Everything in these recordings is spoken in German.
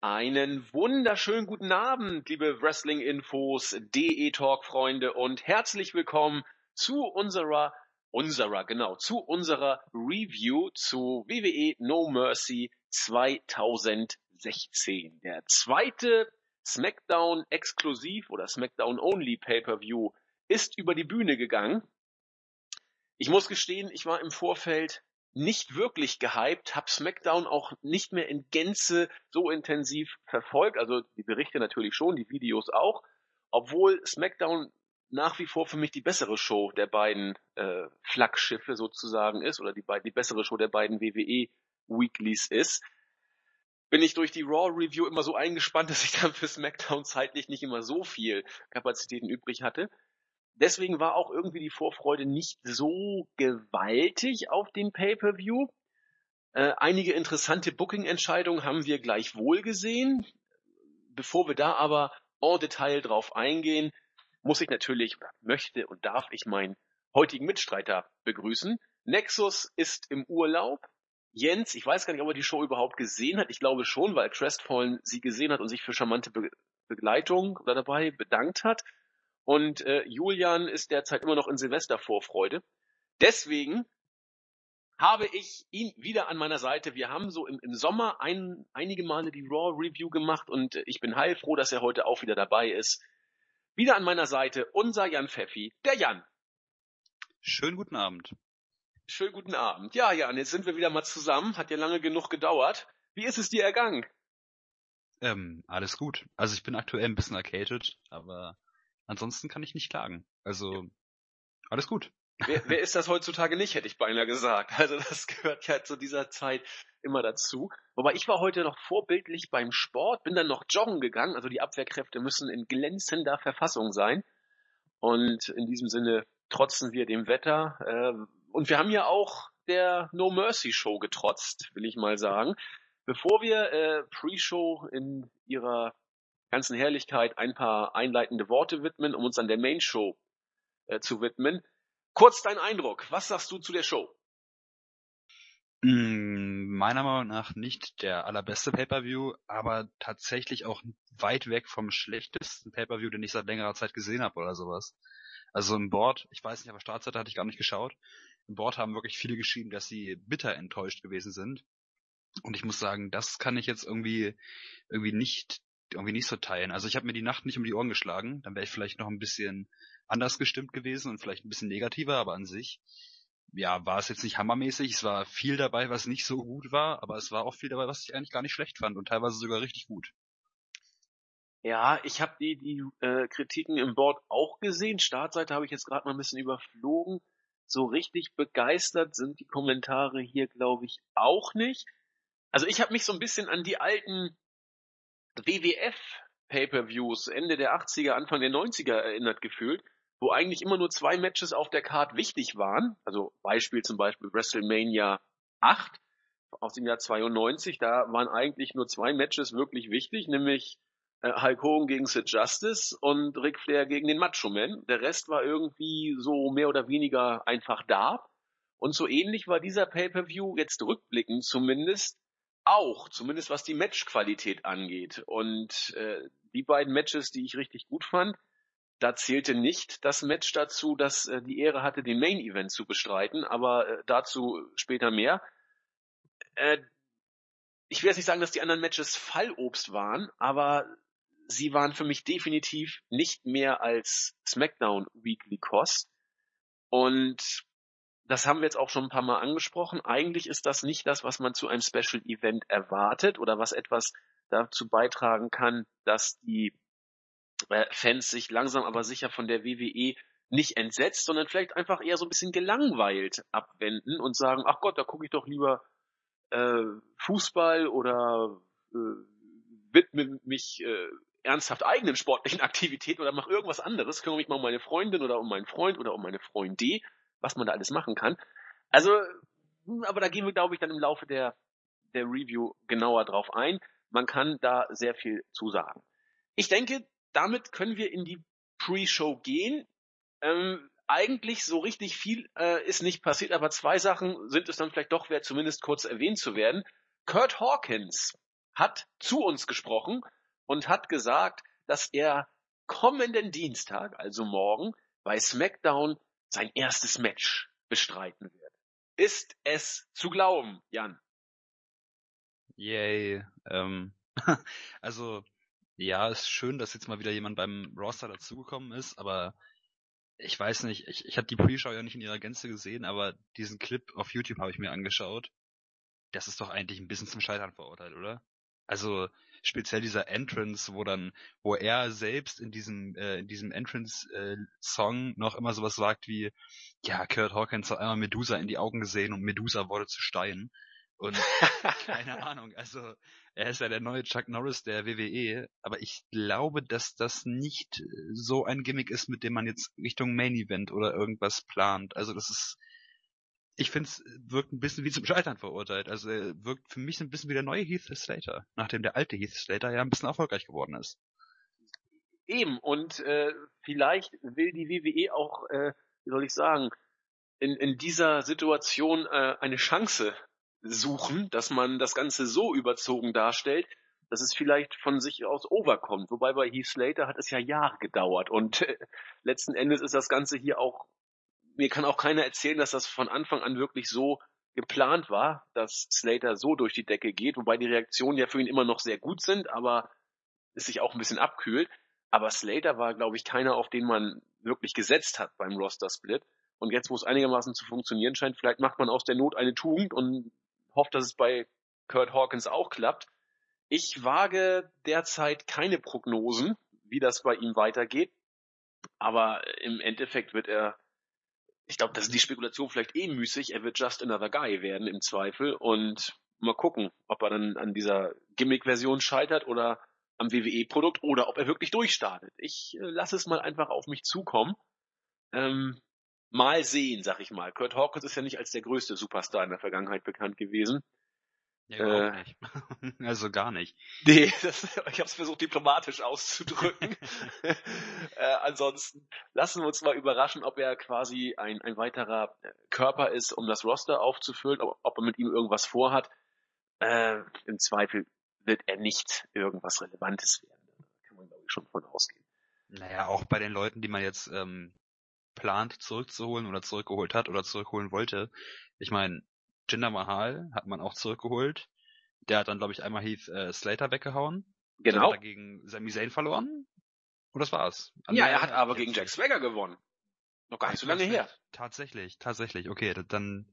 Einen wunderschönen guten Abend, liebe Wrestling-Infos, DE-Talk-Freunde und herzlich willkommen zu unserer, unserer, genau, zu unserer Review zu WWE No Mercy 2016. Der zweite SmackDown exklusiv oder SmackDown Only Pay-Per-View ist über die Bühne gegangen. Ich muss gestehen, ich war im Vorfeld nicht wirklich gehypt, habe SmackDown auch nicht mehr in Gänze so intensiv verfolgt, also die Berichte natürlich schon, die Videos auch, obwohl SmackDown nach wie vor für mich die bessere Show der beiden äh, Flaggschiffe sozusagen ist oder die, die bessere Show der beiden WWE Weeklies ist, bin ich durch die Raw Review immer so eingespannt, dass ich dann für SmackDown zeitlich nicht immer so viel Kapazitäten übrig hatte deswegen war auch irgendwie die Vorfreude nicht so gewaltig auf den Pay-per-View. Äh, einige interessante Booking-Entscheidungen haben wir gleichwohl gesehen. Bevor wir da aber en Detail drauf eingehen, muss ich natürlich, möchte und darf ich meinen heutigen Mitstreiter begrüßen. Nexus ist im Urlaub. Jens, ich weiß gar nicht, ob er die Show überhaupt gesehen hat. Ich glaube schon, weil Crestfallen sie gesehen hat und sich für charmante Be Begleitung dabei bedankt hat. Und äh, Julian ist derzeit immer noch in Silvestervorfreude. Deswegen habe ich ihn wieder an meiner Seite. Wir haben so im, im Sommer ein, einige Male die Raw Review gemacht und äh, ich bin heilfroh, dass er heute auch wieder dabei ist. Wieder an meiner Seite unser Jan Pfeffi, der Jan. Schönen guten Abend. Schönen guten Abend. Ja, Jan, jetzt sind wir wieder mal zusammen. Hat ja lange genug gedauert. Wie ist es dir ergangen? Ähm, alles gut. Also ich bin aktuell ein bisschen arcaded, aber Ansonsten kann ich nicht klagen. Also alles gut. Wer, wer ist das heutzutage nicht, hätte ich beinahe gesagt. Also das gehört ja zu dieser Zeit immer dazu. Wobei ich war heute noch vorbildlich beim Sport, bin dann noch joggen gegangen. Also die Abwehrkräfte müssen in glänzender Verfassung sein. Und in diesem Sinne trotzen wir dem Wetter. Äh, und wir haben ja auch der No Mercy Show getrotzt, will ich mal sagen. Bevor wir äh, Pre-Show in ihrer ganzen Herrlichkeit ein paar einleitende Worte widmen, um uns an der Main Show äh, zu widmen. Kurz dein Eindruck. Was sagst du zu der Show? Mm, meiner Meinung nach nicht der allerbeste Pay-per-View, aber tatsächlich auch weit weg vom schlechtesten Pay-per-View, den ich seit längerer Zeit gesehen habe oder sowas. Also im Board, ich weiß nicht, aber Startseite hatte ich gar nicht geschaut. Im Board haben wirklich viele geschrieben, dass sie bitter enttäuscht gewesen sind. Und ich muss sagen, das kann ich jetzt irgendwie irgendwie nicht irgendwie nicht so teilen. Also ich habe mir die Nacht nicht um die Ohren geschlagen, dann wäre ich vielleicht noch ein bisschen anders gestimmt gewesen und vielleicht ein bisschen negativer, aber an sich, ja, war es jetzt nicht hammermäßig. Es war viel dabei, was nicht so gut war, aber es war auch viel dabei, was ich eigentlich gar nicht schlecht fand und teilweise sogar richtig gut. Ja, ich habe die, die äh, Kritiken im Board auch gesehen. Startseite habe ich jetzt gerade mal ein bisschen überflogen. So richtig begeistert sind die Kommentare hier, glaube ich, auch nicht. Also ich habe mich so ein bisschen an die alten WWF Pay-per-Views Ende der 80er, Anfang der 90er erinnert gefühlt, wo eigentlich immer nur zwei Matches auf der Card wichtig waren. Also Beispiel zum Beispiel WrestleMania 8 aus dem Jahr 92. Da waren eigentlich nur zwei Matches wirklich wichtig, nämlich äh, Hulk Hogan gegen Sid Justice und Ric Flair gegen den Macho Man. Der Rest war irgendwie so mehr oder weniger einfach da. Und so ähnlich war dieser Pay-per-View jetzt rückblickend zumindest auch, zumindest was die Matchqualität angeht. Und äh, die beiden Matches, die ich richtig gut fand, da zählte nicht das Match dazu, das äh, die Ehre hatte, den Main Event zu bestreiten, aber äh, dazu später mehr. Äh, ich will jetzt nicht sagen, dass die anderen Matches Fallobst waren, aber sie waren für mich definitiv nicht mehr als SmackDown Weekly Cost. Und das haben wir jetzt auch schon ein paar Mal angesprochen. Eigentlich ist das nicht das, was man zu einem Special Event erwartet oder was etwas dazu beitragen kann, dass die äh, Fans sich langsam aber sicher von der WWE nicht entsetzt, sondern vielleicht einfach eher so ein bisschen gelangweilt abwenden und sagen, ach Gott, da gucke ich doch lieber äh, Fußball oder äh, widme mich äh, ernsthaft eigenen sportlichen Aktivitäten oder mache irgendwas anderes, kümmere mich mal um meine Freundin oder um meinen Freund oder um meine Freundin was man da alles machen kann. Also, aber da gehen wir, glaube ich, dann im Laufe der, der Review genauer drauf ein. Man kann da sehr viel zu sagen. Ich denke, damit können wir in die Pre-Show gehen. Ähm, eigentlich so richtig viel äh, ist nicht passiert, aber zwei Sachen sind es dann vielleicht doch wert, zumindest kurz erwähnt zu werden. Kurt Hawkins hat zu uns gesprochen und hat gesagt, dass er kommenden Dienstag, also morgen, bei SmackDown sein erstes Match bestreiten wird. Ist es zu glauben, Jan? Yay. Ähm, also, ja, ist schön, dass jetzt mal wieder jemand beim Roster dazugekommen ist, aber ich weiß nicht, ich, ich habe die Pre-Show ja nicht in ihrer Gänze gesehen, aber diesen Clip auf YouTube habe ich mir angeschaut. Das ist doch eigentlich ein bisschen zum Scheitern verurteilt, oder? Also speziell dieser Entrance, wo dann, wo er selbst in diesem, äh, in diesem Entrance-Song äh, noch immer sowas sagt wie, ja, Kurt Hawkins hat einmal Medusa in die Augen gesehen und Medusa wurde zu Stein. Und keine Ahnung, also er ist ja der neue Chuck Norris der WWE, aber ich glaube, dass das nicht so ein Gimmick ist, mit dem man jetzt Richtung Main Event oder irgendwas plant. Also das ist, ich finde es wirkt ein bisschen wie zum Scheitern verurteilt. Also er wirkt für mich ein bisschen wie der neue Heath Slater, nachdem der alte Heath Slater ja ein bisschen erfolgreich geworden ist. Eben, und äh, vielleicht will die WWE auch, äh, wie soll ich sagen, in, in dieser Situation äh, eine Chance suchen, dass man das Ganze so überzogen darstellt, dass es vielleicht von sich aus overkommt. Wobei bei Heath Slater hat es ja Jahre gedauert und äh, letzten Endes ist das Ganze hier auch, mir kann auch keiner erzählen, dass das von Anfang an wirklich so geplant war, dass Slater so durch die Decke geht, wobei die Reaktionen ja für ihn immer noch sehr gut sind, aber es sich auch ein bisschen abkühlt. Aber Slater war, glaube ich, keiner, auf den man wirklich gesetzt hat beim Roster-Split. Und jetzt, wo es einigermaßen zu funktionieren scheint, vielleicht macht man aus der Not eine Tugend und hoffe, dass es bei Kurt Hawkins auch klappt. Ich wage derzeit keine Prognosen, wie das bei ihm weitergeht. Aber im Endeffekt wird er, ich glaube, das ist die Spekulation vielleicht eh müßig, er wird just another guy werden im Zweifel und mal gucken, ob er dann an dieser Gimmick-Version scheitert oder am WWE-Produkt oder ob er wirklich durchstartet. Ich äh, lasse es mal einfach auf mich zukommen. Ähm, mal sehen, sag ich mal. Kurt Hawkins ist ja nicht als der größte Superstar in der Vergangenheit bekannt gewesen. Ja, überhaupt äh, nicht. also gar nicht. Nee, das, ich habe es versucht diplomatisch auszudrücken. äh, ansonsten lassen wir uns mal überraschen, ob er quasi ein, ein weiterer äh, Körper ist, um das Roster aufzufüllen, ob, ob er mit ihm irgendwas vorhat. Äh, Im Zweifel wird er nicht irgendwas Relevantes werden. Da kann man, glaube ich, schon von ausgehen. Naja, auch bei den Leuten, die man jetzt ähm, plant zurückzuholen oder zurückgeholt hat oder zurückholen wollte. Ich meine, Jinder Mahal hat man auch zurückgeholt. Der hat dann, glaube ich, einmal Heath äh, Slater weggehauen. Genau. Hat er gegen Sami Zayn verloren. Und das war's. Also, ja, er hat aber gegen Jack Swagger gewonnen. Noch gar nicht so lange her. Tatsächlich, tatsächlich. Okay, dann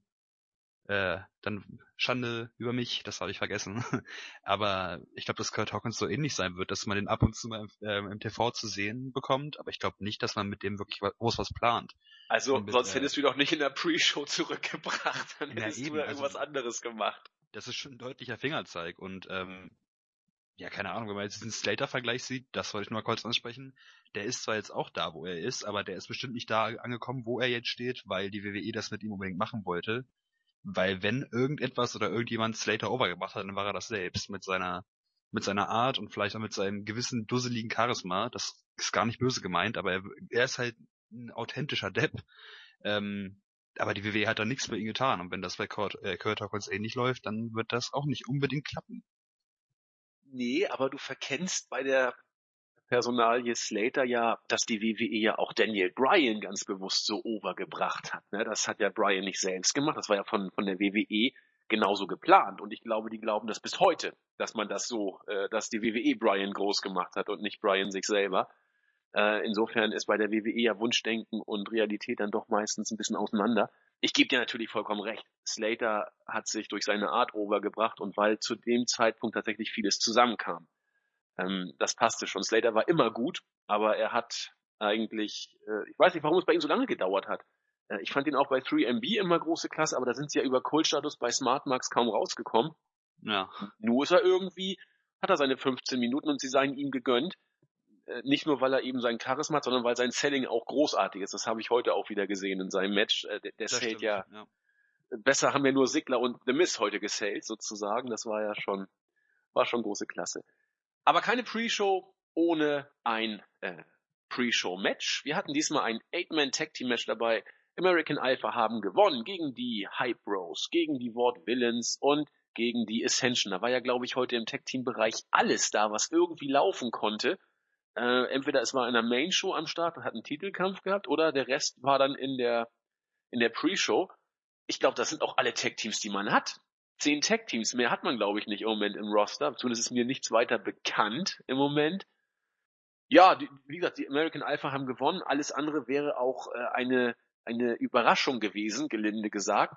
äh, dann Schande über mich, das habe ich vergessen. aber ich glaube, dass Kurt Hawkins so ähnlich sein wird, dass man den ab und zu mal im, äh, im TV zu sehen bekommt, aber ich glaube nicht, dass man mit dem wirklich groß was plant. Also mit, sonst äh, hättest du doch nicht in der Pre-Show zurückgebracht, dann hättest eben, du da irgendwas also, anderes gemacht. Das ist schon ein deutlicher Fingerzeig und ähm, ja, keine Ahnung, wenn man jetzt diesen Slater-Vergleich sieht, das wollte ich nur mal kurz ansprechen, der ist zwar jetzt auch da, wo er ist, aber der ist bestimmt nicht da angekommen, wo er jetzt steht, weil die WWE das mit ihm unbedingt machen wollte. Weil wenn irgendetwas oder irgendjemand Slater overgebracht hat, dann war er das selbst mit seiner mit seiner Art und vielleicht auch mit seinem gewissen dusseligen Charisma. Das ist gar nicht böse gemeint, aber er, er ist halt ein authentischer Depp. Ähm, aber die WWE hat da nichts für ihn getan. Und wenn das bei Kurt, äh, Kurt Hawkins ähnlich läuft, dann wird das auch nicht unbedingt klappen. Nee, aber du verkennst bei der Personalie Slater ja, dass die WWE ja auch Daniel Bryan ganz bewusst so overgebracht hat. Ne? Das hat ja Bryan nicht selbst gemacht, das war ja von, von der WWE genauso geplant. Und ich glaube, die glauben das bis heute, dass man das so, äh, dass die WWE Bryan groß gemacht hat und nicht Bryan sich selber. Äh, insofern ist bei der WWE ja Wunschdenken und Realität dann doch meistens ein bisschen auseinander. Ich gebe dir natürlich vollkommen recht. Slater hat sich durch seine Art overgebracht und weil zu dem Zeitpunkt tatsächlich vieles zusammenkam. Ähm, das passte schon. Slater war immer gut, aber er hat eigentlich, äh, ich weiß nicht, warum es bei ihm so lange gedauert hat. Äh, ich fand ihn auch bei 3MB immer große Klasse, aber da sind sie ja über Kultstatus bei Smartmax kaum rausgekommen. Ja. Nur ist er irgendwie, hat er seine 15 Minuten und sie seien ihm gegönnt. Äh, nicht nur, weil er eben sein Charisma hat, sondern weil sein Selling auch großartig ist. Das habe ich heute auch wieder gesehen in seinem Match. Äh, der der zählt ja, ja, besser haben wir nur Sigler und The Miss heute gesellt, sozusagen. Das war ja schon, war schon große Klasse. Aber keine Pre-Show ohne ein äh, Pre-Show-Match. Wir hatten diesmal ein Eight-Man-Tag-Team-Match dabei. American Alpha haben gewonnen gegen die Hype Bros, gegen die Ward Villains und gegen die Ascension. Da war ja, glaube ich, heute im Tech-Team-Bereich alles da, was irgendwie laufen konnte. Äh, entweder es war in der Main-Show am Start und hat einen Titelkampf gehabt, oder der Rest war dann in der, in der Pre-Show. Ich glaube, das sind auch alle Tech-Teams, die man hat. Zehn Tech-Teams, mehr hat man, glaube ich, nicht im Moment im Roster. Zumindest ist mir nichts weiter bekannt im Moment. Ja, die, wie gesagt, die American Alpha haben gewonnen. Alles andere wäre auch äh, eine, eine Überraschung gewesen, gelinde gesagt.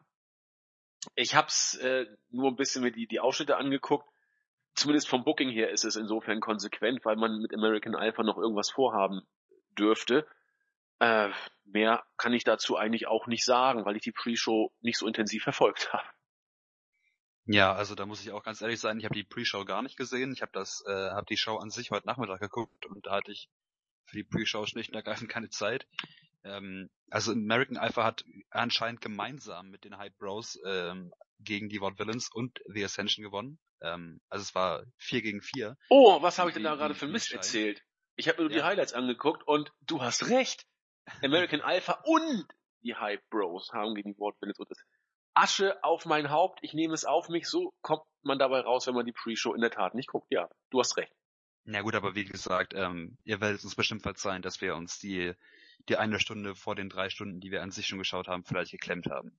Ich hab's äh, nur ein bisschen mir die, die Ausschnitte angeguckt. Zumindest vom Booking her ist es insofern konsequent, weil man mit American Alpha noch irgendwas vorhaben dürfte. Äh, mehr kann ich dazu eigentlich auch nicht sagen, weil ich die Pre-Show nicht so intensiv verfolgt habe. Ja, also da muss ich auch ganz ehrlich sein, ich habe die Pre-Show gar nicht gesehen. Ich habe das, äh, habe die Show an sich heute Nachmittag geguckt und da hatte ich für die Pre-Show schlicht und ergreifend keine Zeit. Ähm, also American Alpha hat anscheinend gemeinsam mit den Hype Bros ähm, gegen die Ward Villains und The Ascension gewonnen. Ähm, also es war vier gegen vier. Oh, was habe ich denn da gerade für Mist erzählt? Ich habe mir nur ja. die Highlights angeguckt und du hast recht. American Alpha und die Hype Bros haben gegen die Ward Villains und das Asche auf mein Haupt, ich nehme es auf mich, so kommt man dabei raus, wenn man die Pre-Show in der Tat nicht guckt. Ja, du hast recht. Ja gut, aber wie gesagt, ähm, ihr werdet uns bestimmt verzeihen, dass wir uns die die eine Stunde vor den drei Stunden, die wir an sich schon geschaut haben, vielleicht geklemmt haben.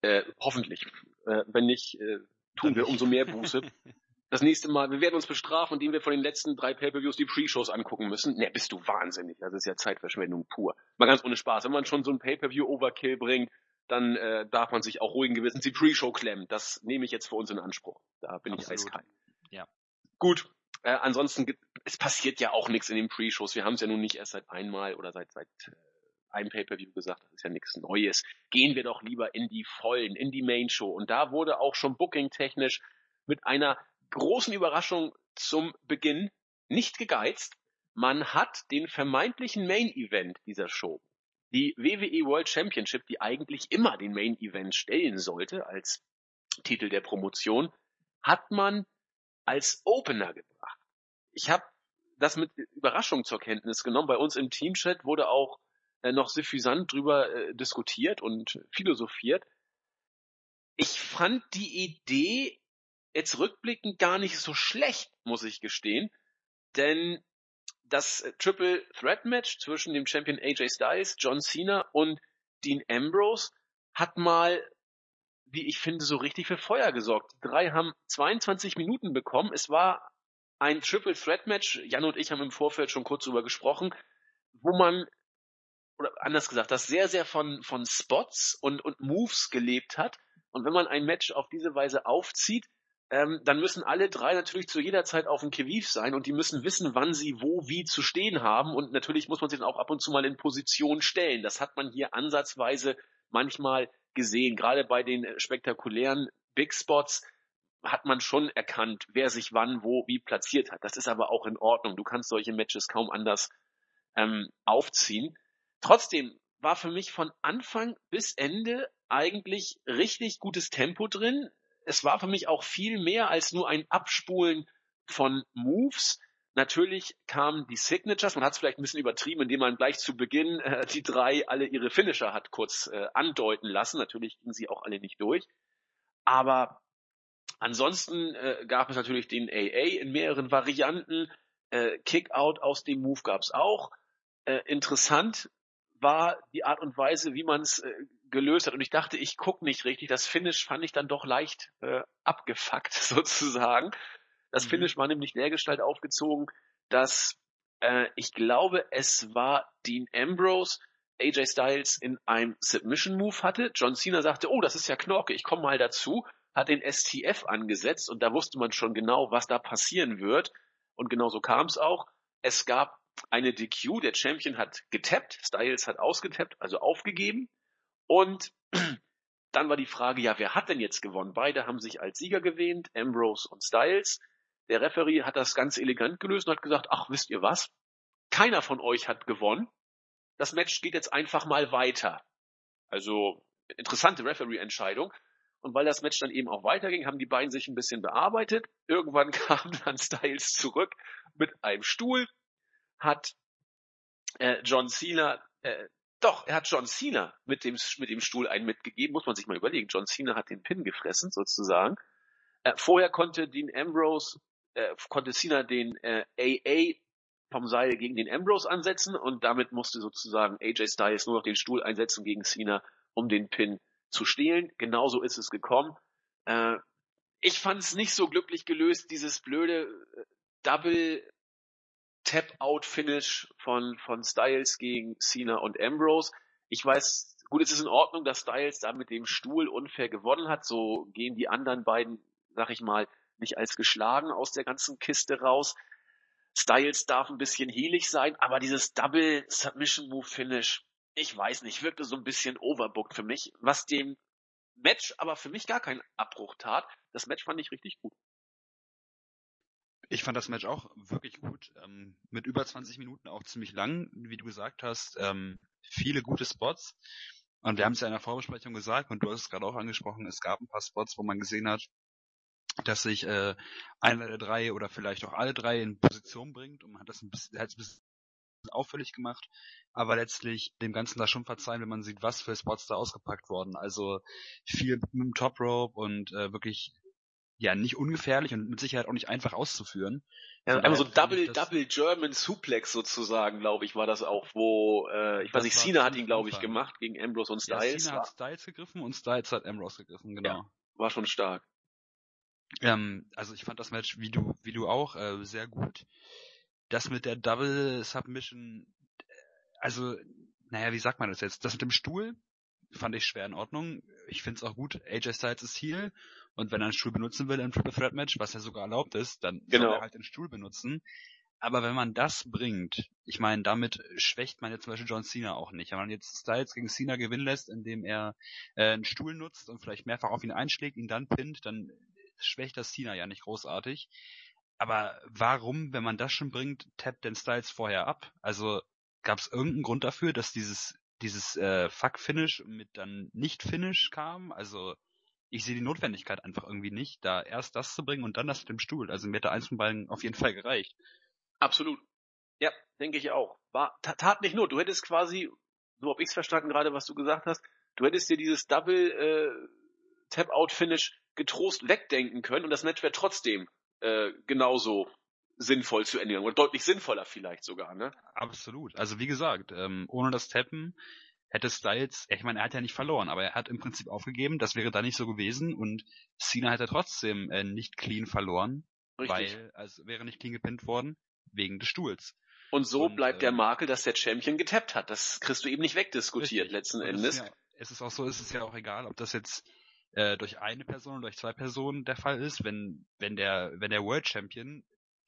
Äh, hoffentlich. Äh, wenn nicht, äh, tun wir umso mehr Buße. Das nächste Mal, wir werden uns bestrafen, indem wir von den letzten drei Pay-Per-Views die Pre-Shows angucken müssen. Ne, bist du wahnsinnig. Das ist ja Zeitverschwendung pur. Mal ganz ohne Spaß. Wenn man schon so ein Pay-Per-View-Overkill bringt, dann äh, darf man sich auch ruhigen Gewissens die Pre-Show klemmen. Das nehme ich jetzt für uns in Anspruch. Da bin Absolut. ich eiskalt. Ja. Gut, äh, ansonsten gibt, es passiert ja auch nichts in den Pre-Shows. Wir haben es ja nun nicht erst seit einmal oder seit seit äh, einem Pay-per-View gesagt, das ist ja nichts Neues. Gehen wir doch lieber in die vollen, in die Main Show. Und da wurde auch schon booking-technisch mit einer großen Überraschung zum Beginn nicht gegeizt. Man hat den vermeintlichen Main Event dieser Show, die WWE World Championship, die eigentlich immer den Main Event stellen sollte als Titel der Promotion, hat man als Opener gebracht. Ich habe das mit Überraschung zur Kenntnis genommen. Bei uns im Teamchat wurde auch äh, noch suffisant drüber äh, diskutiert und philosophiert. Ich fand die Idee jetzt rückblickend gar nicht so schlecht, muss ich gestehen, denn das äh, Triple Threat Match zwischen dem Champion AJ Styles, John Cena und Dean Ambrose hat mal wie ich finde, so richtig für Feuer gesorgt. Die drei haben 22 Minuten bekommen. Es war ein Triple Threat Match. Jan und ich haben im Vorfeld schon kurz drüber gesprochen, wo man, oder anders gesagt, das sehr, sehr von, von Spots und, und Moves gelebt hat. Und wenn man ein Match auf diese Weise aufzieht, ähm, dann müssen alle drei natürlich zu jeder Zeit auf dem Kiviv sein und die müssen wissen, wann sie wo wie zu stehen haben. Und natürlich muss man sich dann auch ab und zu mal in Position stellen. Das hat man hier ansatzweise manchmal gesehen. Gerade bei den spektakulären Big Spots hat man schon erkannt, wer sich wann, wo, wie platziert hat. Das ist aber auch in Ordnung. Du kannst solche Matches kaum anders ähm, aufziehen. Trotzdem war für mich von Anfang bis Ende eigentlich richtig gutes Tempo drin. Es war für mich auch viel mehr als nur ein Abspulen von Moves. Natürlich kamen die Signatures, man hat es vielleicht ein bisschen übertrieben, indem man gleich zu Beginn äh, die drei alle ihre Finisher hat kurz äh, andeuten lassen. Natürlich gingen sie auch alle nicht durch. Aber ansonsten äh, gab es natürlich den AA in mehreren Varianten. Äh, Kickout aus dem Move gab es auch. Äh, interessant war die Art und Weise, wie man es äh, gelöst hat. Und ich dachte, ich guck nicht richtig. Das Finish fand ich dann doch leicht äh, abgefuckt sozusagen. Das mhm. Finish war nämlich dergestalt aufgezogen, dass äh, ich glaube, es war Dean Ambrose, AJ Styles in einem Submission Move hatte. John Cena sagte, oh, das ist ja Knorke, ich komme mal dazu, hat den STF angesetzt und da wusste man schon genau, was da passieren wird. Und genau so kam es auch. Es gab eine DQ, der Champion hat getappt, Styles hat ausgetappt, also aufgegeben. Und dann war die Frage, ja, wer hat denn jetzt gewonnen? Beide haben sich als Sieger gewähnt, Ambrose und Styles. Der Referee hat das ganz elegant gelöst und hat gesagt, ach, wisst ihr was? Keiner von euch hat gewonnen. Das Match geht jetzt einfach mal weiter. Also interessante Referee-Entscheidung. Und weil das Match dann eben auch weiterging, haben die beiden sich ein bisschen bearbeitet. Irgendwann kam dann Styles zurück mit einem Stuhl, hat äh, John Cena, äh, doch, er hat John Cena mit dem, mit dem Stuhl einen mitgegeben, muss man sich mal überlegen. John Cena hat den Pin gefressen, sozusagen. Äh, vorher konnte Dean Ambrose, äh, konnte Cena den äh, AA vom Seil gegen den Ambrose ansetzen und damit musste sozusagen AJ Styles nur noch den Stuhl einsetzen gegen Cena, um den Pin zu stehlen. Genauso ist es gekommen. Äh, ich fand es nicht so glücklich gelöst, dieses blöde äh, Double Tap-Out-Finish von, von Styles gegen Cena und Ambrose. Ich weiß, gut, es ist in Ordnung, dass Styles da mit dem Stuhl unfair gewonnen hat. So gehen die anderen beiden, sag ich mal, nicht als geschlagen aus der ganzen Kiste raus. Styles darf ein bisschen heelig sein, aber dieses Double Submission Move Finish, ich weiß nicht, wirkte so ein bisschen overbooked für mich, was dem Match aber für mich gar keinen Abbruch tat. Das Match fand ich richtig gut. Ich fand das Match auch wirklich gut. Ähm, mit über 20 Minuten auch ziemlich lang, wie du gesagt hast. Ähm, viele gute Spots. Und wir haben es ja in der Vorbesprechung gesagt, und du hast es gerade auch angesprochen, es gab ein paar Spots, wo man gesehen hat, dass sich äh, einer der drei oder vielleicht auch alle drei in Position bringt und man hat das ein bisschen, hat es ein bisschen auffällig gemacht, aber letztlich dem Ganzen da schon verzeihen, wenn man sieht, was für Spots da ausgepackt wurden. Also viel mit dem Top Rope und äh, wirklich ja nicht ungefährlich und mit Sicherheit auch nicht einfach auszuführen. Ja, aber so Double Double German Suplex sozusagen, glaube ich, war das auch, wo äh, ich weiß nicht, Cena hat ihn glaube ich gemacht gegen Ambrose und Styles. Ja, Cena hat Styles gegriffen und Styles hat Ambrose gegriffen, genau. Ja, war schon stark. Ähm, also ich fand das Match, wie du, wie du auch, äh, sehr gut. Das mit der Double Submission, äh, also, naja, wie sagt man das jetzt? Das mit dem Stuhl fand ich schwer in Ordnung. Ich finde es auch gut. AJ Styles ist Heal und wenn er einen Stuhl benutzen will im Triple Threat Match, was ja sogar erlaubt ist, dann genau. soll er halt den Stuhl benutzen. Aber wenn man das bringt, ich meine, damit schwächt man jetzt zum Beispiel John Cena auch nicht. Wenn man jetzt Styles gegen Cena gewinnen lässt, indem er äh, einen Stuhl nutzt und vielleicht mehrfach auf ihn einschlägt, ihn dann pinnt, dann schwächt das Cena ja nicht großartig. Aber warum, wenn man das schon bringt, tappt den Styles vorher ab? Also gab es irgendeinen Grund dafür, dass dieses dieses äh, Fuck-Finish mit dann Nicht-Finish kam? Also ich sehe die Notwendigkeit einfach irgendwie nicht, da erst das zu bringen und dann das mit dem Stuhl. Also mir hätte eins von beiden auf jeden Fall gereicht. Absolut. Ja, denke ich auch. War, tat nicht nur. Du hättest quasi, so habe ich es verstanden gerade, was du gesagt hast, du hättest dir dieses Double äh, Tap-Out-Finish getrost wegdenken können und das Match wäre trotzdem äh, genauso sinnvoll zu Ende gegangen. Oder deutlich sinnvoller vielleicht sogar, ne? Absolut. Also wie gesagt, ähm, ohne das Tappen hätte Styles, ich meine, er hat ja nicht verloren, aber er hat im Prinzip aufgegeben, das wäre da nicht so gewesen und Cena hätte trotzdem äh, nicht clean verloren, Richtig. weil, also wäre nicht clean gepinnt worden, wegen des Stuhls. Und so und, bleibt äh, der Makel, dass der Champion getappt hat. Das kriegst du eben nicht wegdiskutiert, richtig. letzten Endes. Ja, es ist auch so, es ist ja auch egal, ob das jetzt äh, durch eine Person oder durch zwei Personen der Fall ist, wenn, wenn der, wenn der World Champion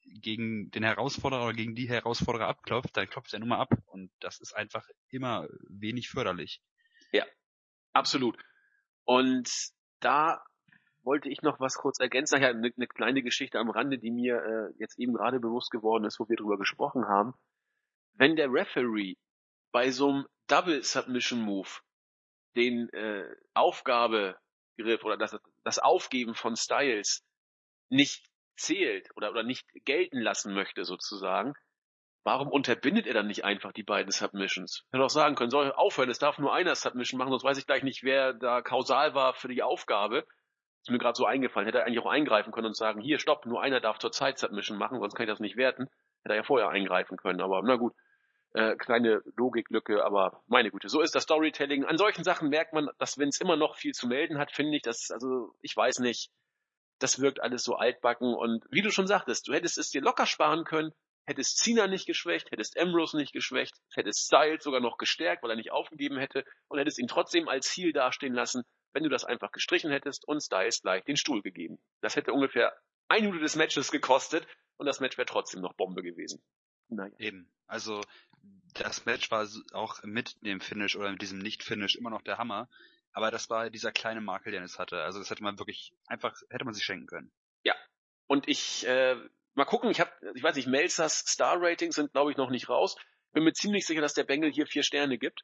gegen den Herausforderer oder gegen die Herausforderer abklopft, dann klopft er nur mal ab und das ist einfach immer wenig förderlich. Ja, absolut. Und da wollte ich noch was kurz ergänzen. Ja, eine, eine kleine Geschichte am Rande, die mir äh, jetzt eben gerade bewusst geworden ist, wo wir drüber gesprochen haben. Wenn der Referee bei so einem Double Submission Move den äh, Aufgabe Griff oder das, das Aufgeben von Styles nicht zählt oder, oder nicht gelten lassen möchte sozusagen, warum unterbindet er dann nicht einfach die beiden Submissions? Er hätte auch sagen können, soll aufhören, es darf nur einer Submission machen, sonst weiß ich gleich nicht, wer da kausal war für die Aufgabe. Ist mir gerade so eingefallen. Hätte er eigentlich auch eingreifen können und sagen, hier, stopp, nur einer darf zur Zeit Submission machen, sonst kann ich das nicht werten. Hätte er ja vorher eingreifen können, aber na gut. Äh, kleine Logiklücke, aber meine Güte, so ist das Storytelling. An solchen Sachen merkt man, dass wenn es immer noch viel zu melden hat, finde ich, dass, also ich weiß nicht, das wirkt alles so altbacken und wie du schon sagtest, du hättest es dir locker sparen können, hättest Cena nicht geschwächt, hättest Ambrose nicht geschwächt, hättest Styles sogar noch gestärkt, weil er nicht aufgegeben hätte und hättest ihn trotzdem als Ziel dastehen lassen, wenn du das einfach gestrichen hättest und Styles gleich den Stuhl gegeben. Das hätte ungefähr eine Minute des Matches gekostet und das Match wäre trotzdem noch Bombe gewesen. Naja. Eben. Also das Match war auch mit dem Finish oder mit diesem Nicht-Finish immer noch der Hammer. Aber das war dieser kleine Makel, den es hatte. Also das hätte man wirklich einfach, hätte man sich schenken können. Ja. Und ich, äh, mal gucken, ich habe, ich weiß nicht, Melzers Star-Ratings sind, glaube ich, noch nicht raus. Bin mir ziemlich sicher, dass der Bengel hier vier Sterne gibt.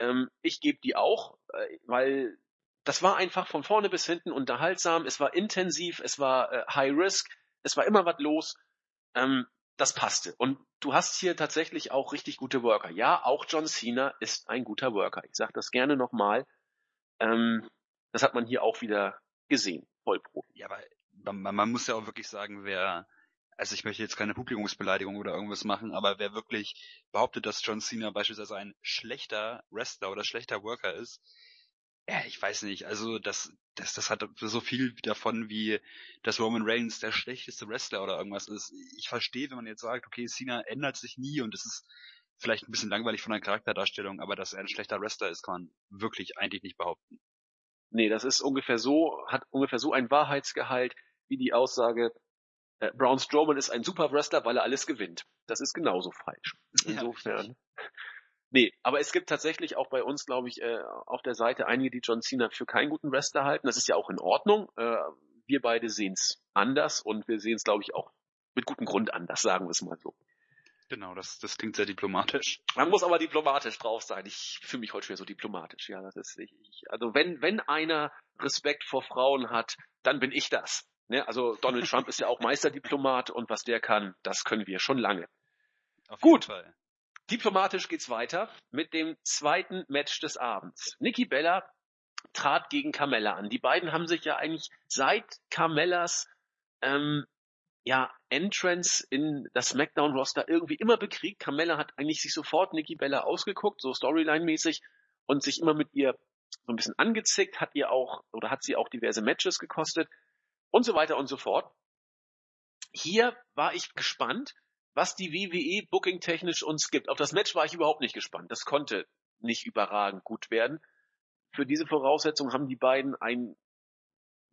Ähm, ich gebe die auch, äh, weil das war einfach von vorne bis hinten unterhaltsam, es war intensiv, es war äh, High Risk, es war immer was los. Ähm, das passte. Und du hast hier tatsächlich auch richtig gute Worker. Ja, auch John Cena ist ein guter Worker. Ich sage das gerne nochmal. Ähm, das hat man hier auch wieder gesehen. Vollprofi. Ja, aber man, man muss ja auch wirklich sagen, wer, also ich möchte jetzt keine Publikumsbeleidigung oder irgendwas machen, aber wer wirklich behauptet, dass John Cena beispielsweise ein schlechter Wrestler oder schlechter Worker ist, ja, ich weiß nicht, also das, das, das hat so viel davon, wie dass Roman Reigns der schlechteste Wrestler oder irgendwas ist. Ich verstehe, wenn man jetzt sagt, okay, Cena ändert sich nie und es ist vielleicht ein bisschen langweilig von der Charakterdarstellung, aber dass er ein schlechter Wrestler ist, kann man wirklich eigentlich nicht behaupten. Nee, das ist ungefähr so, hat ungefähr so ein Wahrheitsgehalt wie die Aussage, äh, Braun Strowman ist ein super Wrestler, weil er alles gewinnt. Das ist genauso falsch. Insofern. Ja, nee, aber es gibt tatsächlich auch bei uns, glaube ich, äh, auf der Seite einige, die John Cena für keinen guten Wrestler halten. Das ist ja auch in Ordnung. Äh, wir beide sehen es anders und wir sehen es, glaube ich, auch mit gutem Grund anders, sagen wir es mal so. Genau, das, das klingt sehr diplomatisch. Man muss aber diplomatisch drauf sein. Ich fühle mich heute schon so diplomatisch. Ja, das ist ich, also wenn wenn einer Respekt vor Frauen hat, dann bin ich das. Ne? Also Donald Trump ist ja auch Meisterdiplomat und was der kann, das können wir schon lange. Auf Gut. Fall. Diplomatisch geht's weiter mit dem zweiten Match des Abends. Nikki Bella trat gegen Carmella an. Die beiden haben sich ja eigentlich seit Carmellas ähm, ja, Entrance in das SmackDown-Roster irgendwie immer bekriegt. Carmella hat eigentlich sich sofort Nikki Bella ausgeguckt, so Storyline-mäßig, und sich immer mit ihr so ein bisschen angezickt, hat ihr auch, oder hat sie auch diverse Matches gekostet und so weiter und so fort. Hier war ich gespannt, was die WWE booking-technisch uns gibt. Auf das Match war ich überhaupt nicht gespannt. Das konnte nicht überragend gut werden. Für diese Voraussetzung haben die beiden ein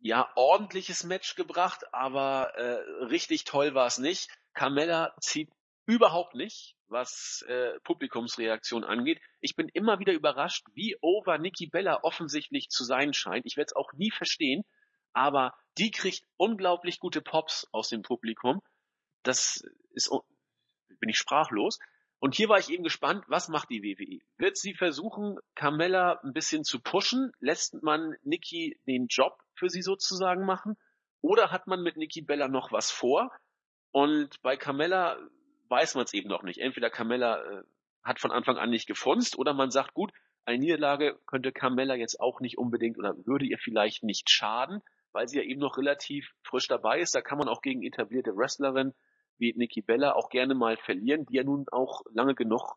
ja, ordentliches Match gebracht, aber äh, richtig toll war es nicht. Carmella zieht überhaupt nicht, was äh, Publikumsreaktion angeht. Ich bin immer wieder überrascht, wie over Nikki Bella offensichtlich zu sein scheint. Ich werde es auch nie verstehen, aber die kriegt unglaublich gute Pops aus dem Publikum. Das ist bin ich sprachlos. Und hier war ich eben gespannt, was macht die WWE? Wird sie versuchen, Carmella ein bisschen zu pushen? Lässt man Nikki den Job für sie sozusagen machen? Oder hat man mit Nikki Bella noch was vor? Und bei Carmella weiß man es eben noch nicht. Entweder Carmella äh, hat von Anfang an nicht gefunzt oder man sagt, gut, eine Niederlage könnte Carmella jetzt auch nicht unbedingt oder würde ihr vielleicht nicht schaden, weil sie ja eben noch relativ frisch dabei ist. Da kann man auch gegen etablierte Wrestlerin wie Nikki Bella auch gerne mal verlieren, die ja nun auch lange genug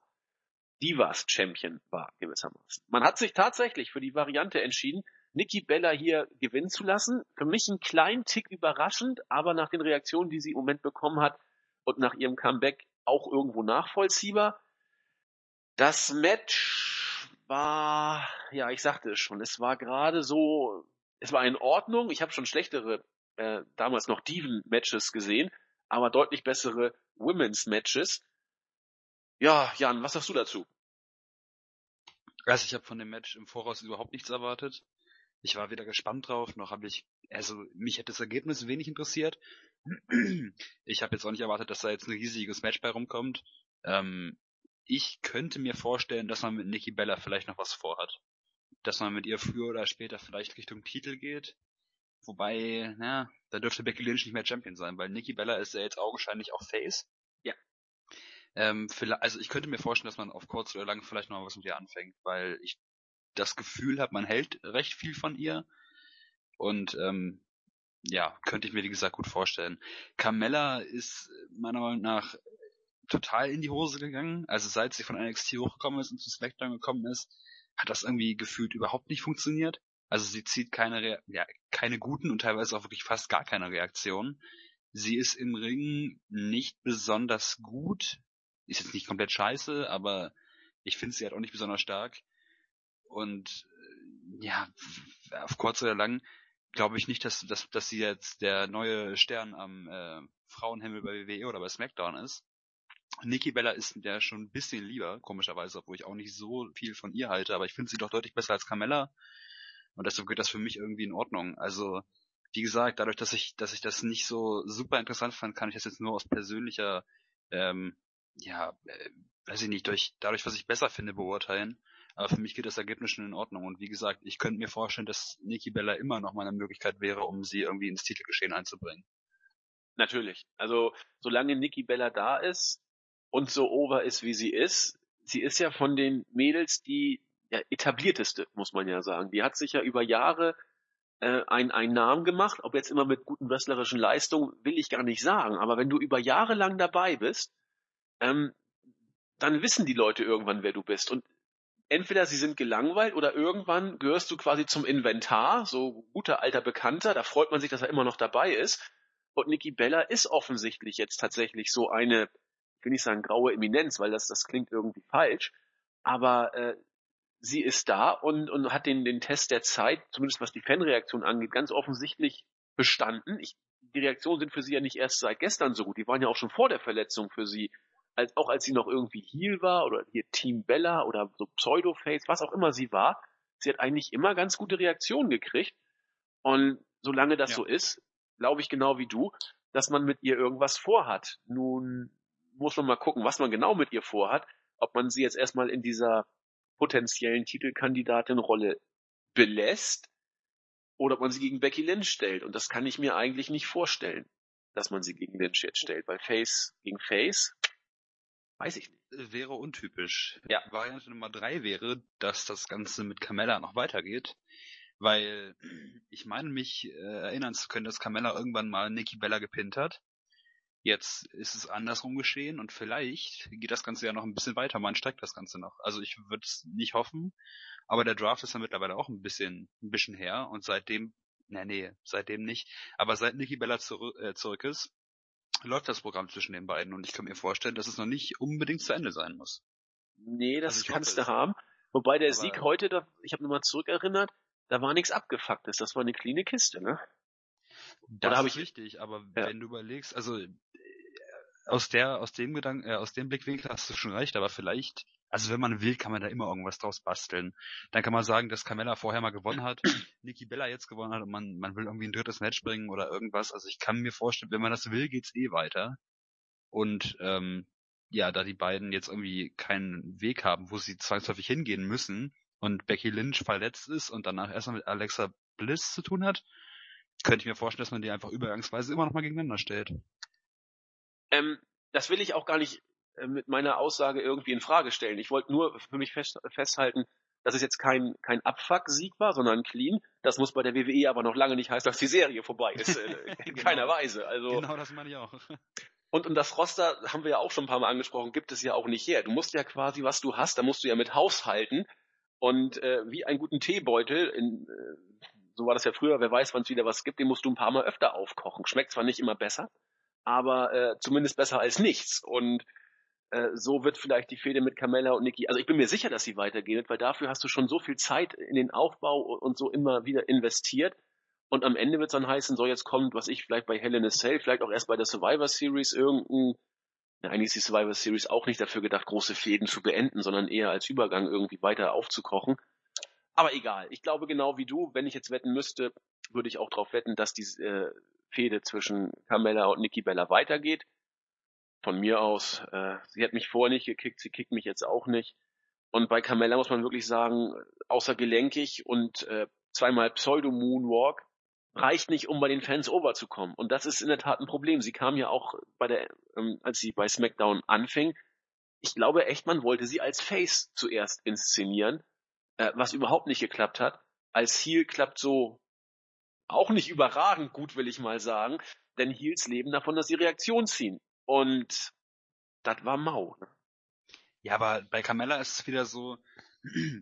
Divas Champion war, gewissermaßen. Man hat sich tatsächlich für die Variante entschieden, Nikki Bella hier gewinnen zu lassen. Für mich ein kleinen Tick überraschend, aber nach den Reaktionen, die sie im Moment bekommen hat und nach ihrem Comeback auch irgendwo nachvollziehbar. Das Match war, ja, ich sagte es schon, es war gerade so, es war in Ordnung. Ich habe schon schlechtere, äh, damals noch Diven-Matches gesehen aber deutlich bessere Women's Matches. Ja, Jan, was sagst du dazu? Also ich habe von dem Match im Voraus überhaupt nichts erwartet. Ich war weder gespannt drauf, noch habe ich, also mich hätte das Ergebnis wenig interessiert. Ich habe jetzt auch nicht erwartet, dass da jetzt ein riesiges Match bei rumkommt. Ähm, ich könnte mir vorstellen, dass man mit Nikki Bella vielleicht noch was vorhat. Dass man mit ihr früher oder später vielleicht Richtung Titel geht. Wobei, na, da dürfte Becky Lynch nicht mehr Champion sein, weil Nikki Bella ist ja jetzt augenscheinlich auch Face. Ja. Ähm, also ich könnte mir vorstellen, dass man auf kurz oder lang vielleicht noch was mit ihr anfängt, weil ich das Gefühl habe, man hält recht viel von ihr. Und ähm, ja, könnte ich mir wie gesagt gut vorstellen. Carmella ist meiner Meinung nach total in die Hose gegangen. Also seit sie von NXT hochgekommen ist und zu SmackDown gekommen ist, hat das irgendwie gefühlt überhaupt nicht funktioniert. Also sie zieht keine, Re ja, keine guten und teilweise auch wirklich fast gar keine Reaktionen. Sie ist im Ring nicht besonders gut. Ist jetzt nicht komplett scheiße, aber ich finde sie halt auch nicht besonders stark. Und äh, ja, auf kurz oder lang glaube ich nicht, dass, dass, dass sie jetzt der neue Stern am äh, Frauenhimmel bei WWE oder bei SmackDown ist. Nikki Bella ist mir schon ein bisschen lieber, komischerweise, obwohl ich auch nicht so viel von ihr halte, aber ich finde sie doch deutlich besser als Carmella. Und deshalb geht das für mich irgendwie in Ordnung. Also, wie gesagt, dadurch, dass ich, dass ich das nicht so super interessant fand, kann ich das jetzt nur aus persönlicher, ähm, ja, äh, weiß ich nicht, durch, dadurch, was ich besser finde, beurteilen. Aber für mich geht das Ergebnis schon in Ordnung. Und wie gesagt, ich könnte mir vorstellen, dass Nikki Bella immer noch mal eine Möglichkeit wäre, um sie irgendwie ins Titelgeschehen einzubringen. Natürlich. Also, solange Nikki Bella da ist und so over ist, wie sie ist, sie ist ja von den Mädels, die ja, etablierteste, muss man ja sagen. Die hat sich ja über Jahre äh, einen, einen Namen gemacht, ob jetzt immer mit guten wrestlerischen Leistungen, will ich gar nicht sagen. Aber wenn du über Jahre lang dabei bist, ähm, dann wissen die Leute irgendwann, wer du bist. Und entweder sie sind gelangweilt oder irgendwann gehörst du quasi zum Inventar, so guter alter Bekannter, da freut man sich, dass er immer noch dabei ist. Und Nikki Bella ist offensichtlich jetzt tatsächlich so eine, ich will nicht sagen graue Eminenz, weil das, das klingt irgendwie falsch, aber äh, sie ist da und, und hat den, den Test der Zeit, zumindest was die Fanreaktion angeht, ganz offensichtlich bestanden. Ich, die Reaktionen sind für sie ja nicht erst seit gestern so gut, die waren ja auch schon vor der Verletzung für sie als auch als sie noch irgendwie Heel war oder hier Team Bella oder so Pseudo-Face, was auch immer sie war, sie hat eigentlich immer ganz gute Reaktionen gekriegt. Und solange das ja. so ist, glaube ich genau wie du, dass man mit ihr irgendwas vorhat. Nun muss man mal gucken, was man genau mit ihr vorhat, ob man sie jetzt erstmal in dieser potenziellen Titelkandidatin-Rolle belässt oder ob man sie gegen Becky Lynch stellt. Und das kann ich mir eigentlich nicht vorstellen, dass man sie gegen Lynch jetzt stellt, weil Face gegen Face, Weiß ich nicht. Äh, wäre untypisch. Ja. Variante Nummer drei wäre, dass das Ganze mit Carmella noch weitergeht. Weil ich meine mich äh, erinnern zu können, dass Carmella irgendwann mal Nikki Bella gepinnt hat. Jetzt ist es andersrum geschehen und vielleicht geht das Ganze ja noch ein bisschen weiter. Man streckt das Ganze noch. Also ich würde es nicht hoffen, aber der Draft ist ja mittlerweile auch ein bisschen, ein bisschen her und seitdem, nee, nee, seitdem nicht. Aber seit Nikki Bella zurück, äh, zurück ist, läuft das Programm zwischen den beiden und ich kann mir vorstellen, dass es noch nicht unbedingt zu Ende sein muss. Nee, das also kannst du haben. Wobei der Sieg heute, da, ich habe nochmal zurückerinnert, da war nichts abgefucktes, das war eine cleane Kiste, ne? Das Oder ist ich... richtig, aber ja. wenn du überlegst, also äh, aus der, aus dem Gedanken, äh, aus dem Blickwinkel hast du schon recht, aber vielleicht also wenn man will, kann man da immer irgendwas draus basteln. Dann kann man sagen, dass Carmella vorher mal gewonnen hat, Nikki Bella jetzt gewonnen hat und man, man will irgendwie ein drittes Match bringen oder irgendwas. Also ich kann mir vorstellen, wenn man das will, geht's eh weiter. Und ähm, ja, da die beiden jetzt irgendwie keinen Weg haben, wo sie zwangsläufig hingehen müssen und Becky Lynch verletzt ist und danach erstmal mit Alexa Bliss zu tun hat, könnte ich mir vorstellen, dass man die einfach übergangsweise immer noch mal gegeneinander stellt. Ähm, das will ich auch gar nicht äh, mit meiner Aussage irgendwie in Frage stellen. Ich wollte nur für mich fest, festhalten, dass es jetzt kein, kein Abfuck-Sieg war, sondern clean. Das muss bei der WWE aber noch lange nicht heißen, dass die Serie vorbei ist. Äh, in genau. keiner Weise. Also, genau, das meine ich auch. Und, und das Roster, haben wir ja auch schon ein paar Mal angesprochen, gibt es ja auch nicht her. Du musst ja quasi, was du hast, da musst du ja mit haushalten. Und äh, wie einen guten Teebeutel, in, äh, so war das ja früher, wer weiß, wann es wieder was gibt, den musst du ein paar Mal öfter aufkochen. Schmeckt zwar nicht immer besser, aber äh, zumindest besser als nichts. Und äh, so wird vielleicht die Fehde mit Carmella und Nikki, also ich bin mir sicher, dass sie weitergehen wird, weil dafür hast du schon so viel Zeit in den Aufbau und so immer wieder investiert. Und am Ende wird es dann heißen, so jetzt kommt, was ich vielleicht bei Hell in a vielleicht auch erst bei der Survivor Series irgendein, ja, eigentlich ist die Survivor Series auch nicht dafür gedacht, große Fäden zu beenden, sondern eher als Übergang irgendwie weiter aufzukochen. Aber egal, ich glaube genau wie du, wenn ich jetzt wetten müsste, würde ich auch darauf wetten, dass die äh, Fehde zwischen Carmella und Nikki Bella weitergeht von mir aus, äh, sie hat mich vorher nicht gekickt, sie kickt mich jetzt auch nicht. Und bei Carmella muss man wirklich sagen, außer gelenkig und äh, zweimal Pseudo-Moonwalk, reicht nicht, um bei den Fans overzukommen. Und das ist in der Tat ein Problem. Sie kam ja auch bei der, ähm, als sie bei SmackDown anfing, ich glaube echt, man wollte sie als Face zuerst inszenieren, äh, was überhaupt nicht geklappt hat. Als Heel klappt so auch nicht überragend gut, will ich mal sagen, denn Heels leben davon, dass sie Reaktion ziehen. Und das war mau. Ne? Ja, aber bei Carmella ist es wieder so,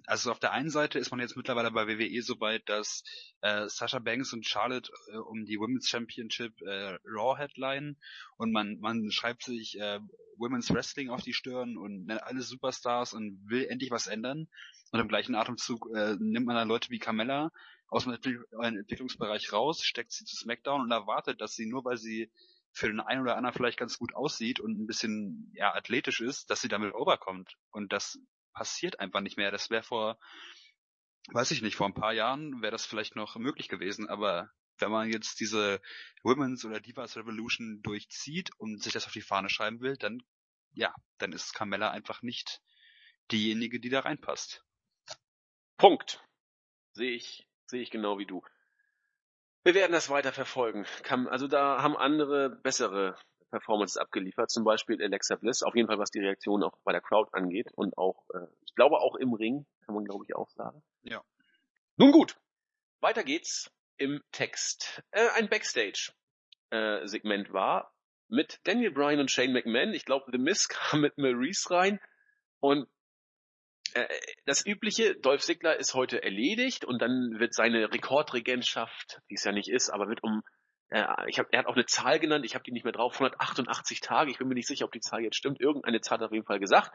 also auf der einen Seite ist man jetzt mittlerweile bei WWE so weit, dass äh, Sasha Banks und Charlotte äh, um die Women's Championship äh, Raw Headline und man man schreibt sich äh, Women's Wrestling auf die Stirn und nennt alle Superstars und will endlich was ändern und im gleichen Atemzug äh, nimmt man dann Leute wie Carmella aus dem Entwicklungsbereich raus, steckt sie zu SmackDown und erwartet, dass sie nur weil sie für den einen oder anderen vielleicht ganz gut aussieht und ein bisschen ja athletisch ist, dass sie damit overkommt. Und das passiert einfach nicht mehr. Das wäre vor, weiß ich nicht, vor ein paar Jahren wäre das vielleicht noch möglich gewesen, aber wenn man jetzt diese Women's oder Divas Revolution durchzieht und sich das auf die Fahne schreiben will, dann ja, dann ist Carmella einfach nicht diejenige, die da reinpasst. Punkt. Sehe ich, sehe ich genau wie du. Wir werden das weiter verfolgen. Also da haben andere bessere Performances abgeliefert, zum Beispiel Alexa Bliss, auf jeden Fall was die Reaktion auch bei der Crowd angeht und auch, äh, ich glaube auch im Ring, kann man glaube ich auch sagen. Ja. Nun gut, weiter geht's im Text äh, ein Backstage-Segment äh, war mit Daniel Bryan und Shane McMahon. Ich glaube, The Miz kam mit Maurice rein und äh, das übliche, Dolph Ziggler ist heute erledigt und dann wird seine Rekordregentschaft, die es ja nicht ist, aber wird um ich hab, er hat auch eine Zahl genannt, ich habe die nicht mehr drauf, 188 Tage, ich bin mir nicht sicher, ob die Zahl jetzt stimmt, irgendeine Zahl hat auf jeden Fall gesagt.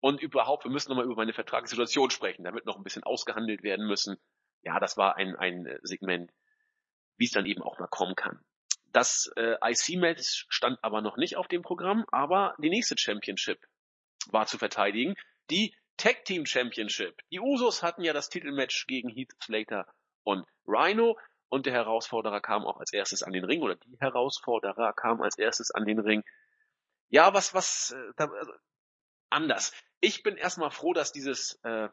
Und überhaupt, wir müssen nochmal über meine Vertragssituation sprechen, da wird noch ein bisschen ausgehandelt werden müssen. Ja, das war ein, ein Segment, wie es dann eben auch mal kommen kann. Das äh, IC-Match stand aber noch nicht auf dem Programm, aber die nächste Championship war zu verteidigen. Die Tag Team Championship. Die Usos hatten ja das Titelmatch gegen Heath Slater und Rhino und der Herausforderer kam auch als erstes an den Ring oder die Herausforderer kam als erstes an den Ring. Ja, was, was, äh, da, also, anders. Ich bin erstmal froh, dass dieses äh,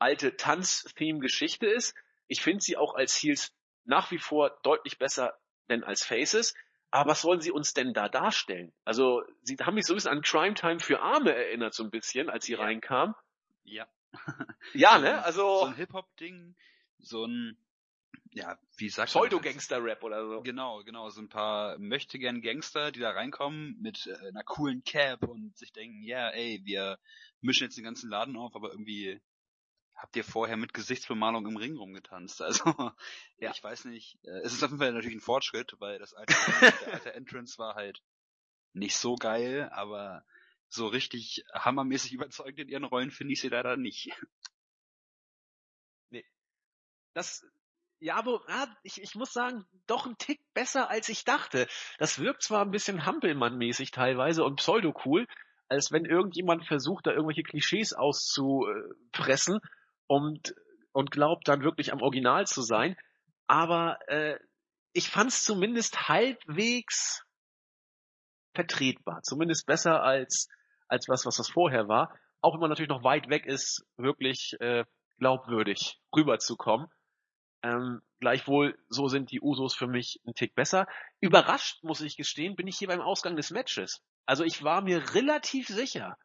alte Tanz-Theme Geschichte ist. Ich finde sie auch als Heels nach wie vor deutlich besser denn als Faces. Aber was wollen sie uns denn da darstellen? Also, sie haben mich so ein bisschen an Crime Time für Arme erinnert, so ein bisschen, als sie ja. reinkam. Ja. ja, ne? Also. So ein Hip-Hop-Ding, so ein, ja, wie sagt Pseudo-Gangster-Rap oder so. Genau, genau, so ein paar möchtegern Gangster, die da reinkommen mit äh, einer coolen Cap und sich denken, ja, yeah, ey, wir mischen jetzt den ganzen Laden auf, aber irgendwie habt ihr vorher mit Gesichtsbemalung im Ring rumgetanzt. Also, ja. ich weiß nicht. Äh, es ist auf jeden Fall natürlich ein Fortschritt, weil das alte, der alte Entrance war halt nicht so geil, aber so richtig hammermäßig überzeugt in ihren Rollen finde ich sie leider nicht. Nee. Das, ja, aber ja, ich, ich muss sagen, doch ein Tick besser als ich dachte. Das wirkt zwar ein bisschen Hampelmann-mäßig teilweise und pseudo-cool, als wenn irgendjemand versucht, da irgendwelche Klischees auszupressen und, und glaubt dann wirklich am Original zu sein. Aber äh, ich fand es zumindest halbwegs vertretbar, zumindest besser als als was, was das vorher war. Auch wenn man natürlich noch weit weg ist, wirklich äh, glaubwürdig rüberzukommen. Ähm, gleichwohl, so sind die Usos für mich ein Tick besser. Überrascht, muss ich gestehen, bin ich hier beim Ausgang des Matches. Also ich war mir relativ sicher,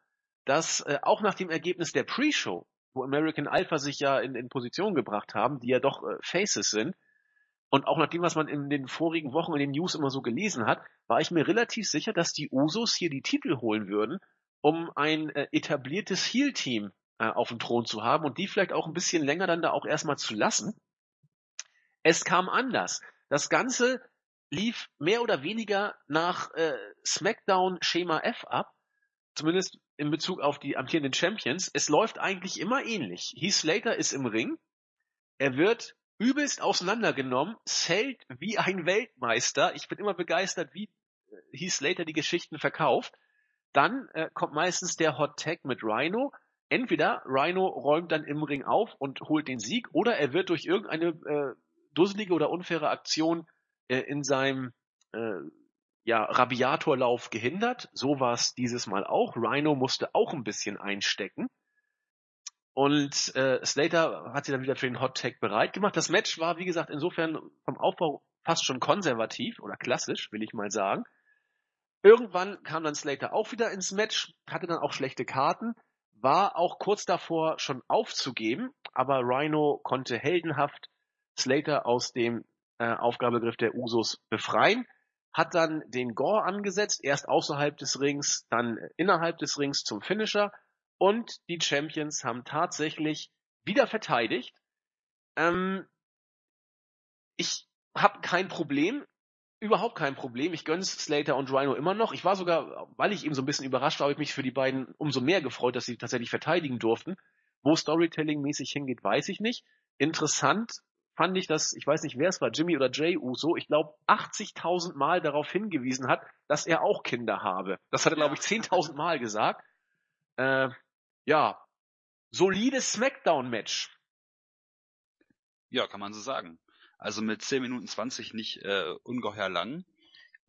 dass äh, auch nach dem Ergebnis der Pre-Show, wo American Alpha sich ja in, in Position gebracht haben, die ja doch äh, Faces sind, und auch nach dem, was man in den vorigen Wochen in den News immer so gelesen hat, war ich mir relativ sicher, dass die Usos hier die Titel holen würden, um ein äh, etabliertes Heel-Team äh, auf dem Thron zu haben und die vielleicht auch ein bisschen länger dann da auch erstmal zu lassen. Es kam anders. Das Ganze lief mehr oder weniger nach äh, SmackDown Schema F ab, zumindest in Bezug auf die amtierenden Champions, es läuft eigentlich immer ähnlich. Heath Slater ist im Ring, er wird übelst auseinandergenommen, zählt wie ein Weltmeister. Ich bin immer begeistert, wie äh, Heath Slater die Geschichten verkauft. Dann äh, kommt meistens der Hot Tag mit Rhino. Entweder Rhino räumt dann im Ring auf und holt den Sieg, oder er wird durch irgendeine äh, dusselige oder unfaire Aktion äh, in seinem äh, ja, Rabiatorlauf gehindert. So war es dieses Mal auch. Rhino musste auch ein bisschen einstecken. Und äh, Slater hat sich dann wieder für den Hot Tag bereit gemacht. Das Match war, wie gesagt, insofern vom Aufbau fast schon konservativ oder klassisch, will ich mal sagen. Irgendwann kam dann Slater auch wieder ins Match, hatte dann auch schlechte Karten, war auch kurz davor schon aufzugeben, aber Rhino konnte heldenhaft Slater aus dem äh, Aufgabegriff der Usos befreien hat dann den Gore angesetzt, erst außerhalb des Rings, dann innerhalb des Rings zum Finisher und die Champions haben tatsächlich wieder verteidigt. Ähm, ich habe kein Problem, überhaupt kein Problem. Ich gönn's Slater und Rhino immer noch. Ich war sogar, weil ich eben so ein bisschen überrascht war, habe ich mich für die beiden umso mehr gefreut, dass sie tatsächlich verteidigen durften. Wo Storytelling-mäßig hingeht, weiß ich nicht. Interessant fand ich, dass, ich weiß nicht, wer es war, Jimmy oder Jay Uso, ich glaube, 80.000 Mal darauf hingewiesen hat, dass er auch Kinder habe. Das hat er, glaube ich, 10.000 Mal gesagt. Äh, ja, solides Smackdown-Match. Ja, kann man so sagen. Also mit 10 Minuten 20 nicht äh, ungeheuer lang.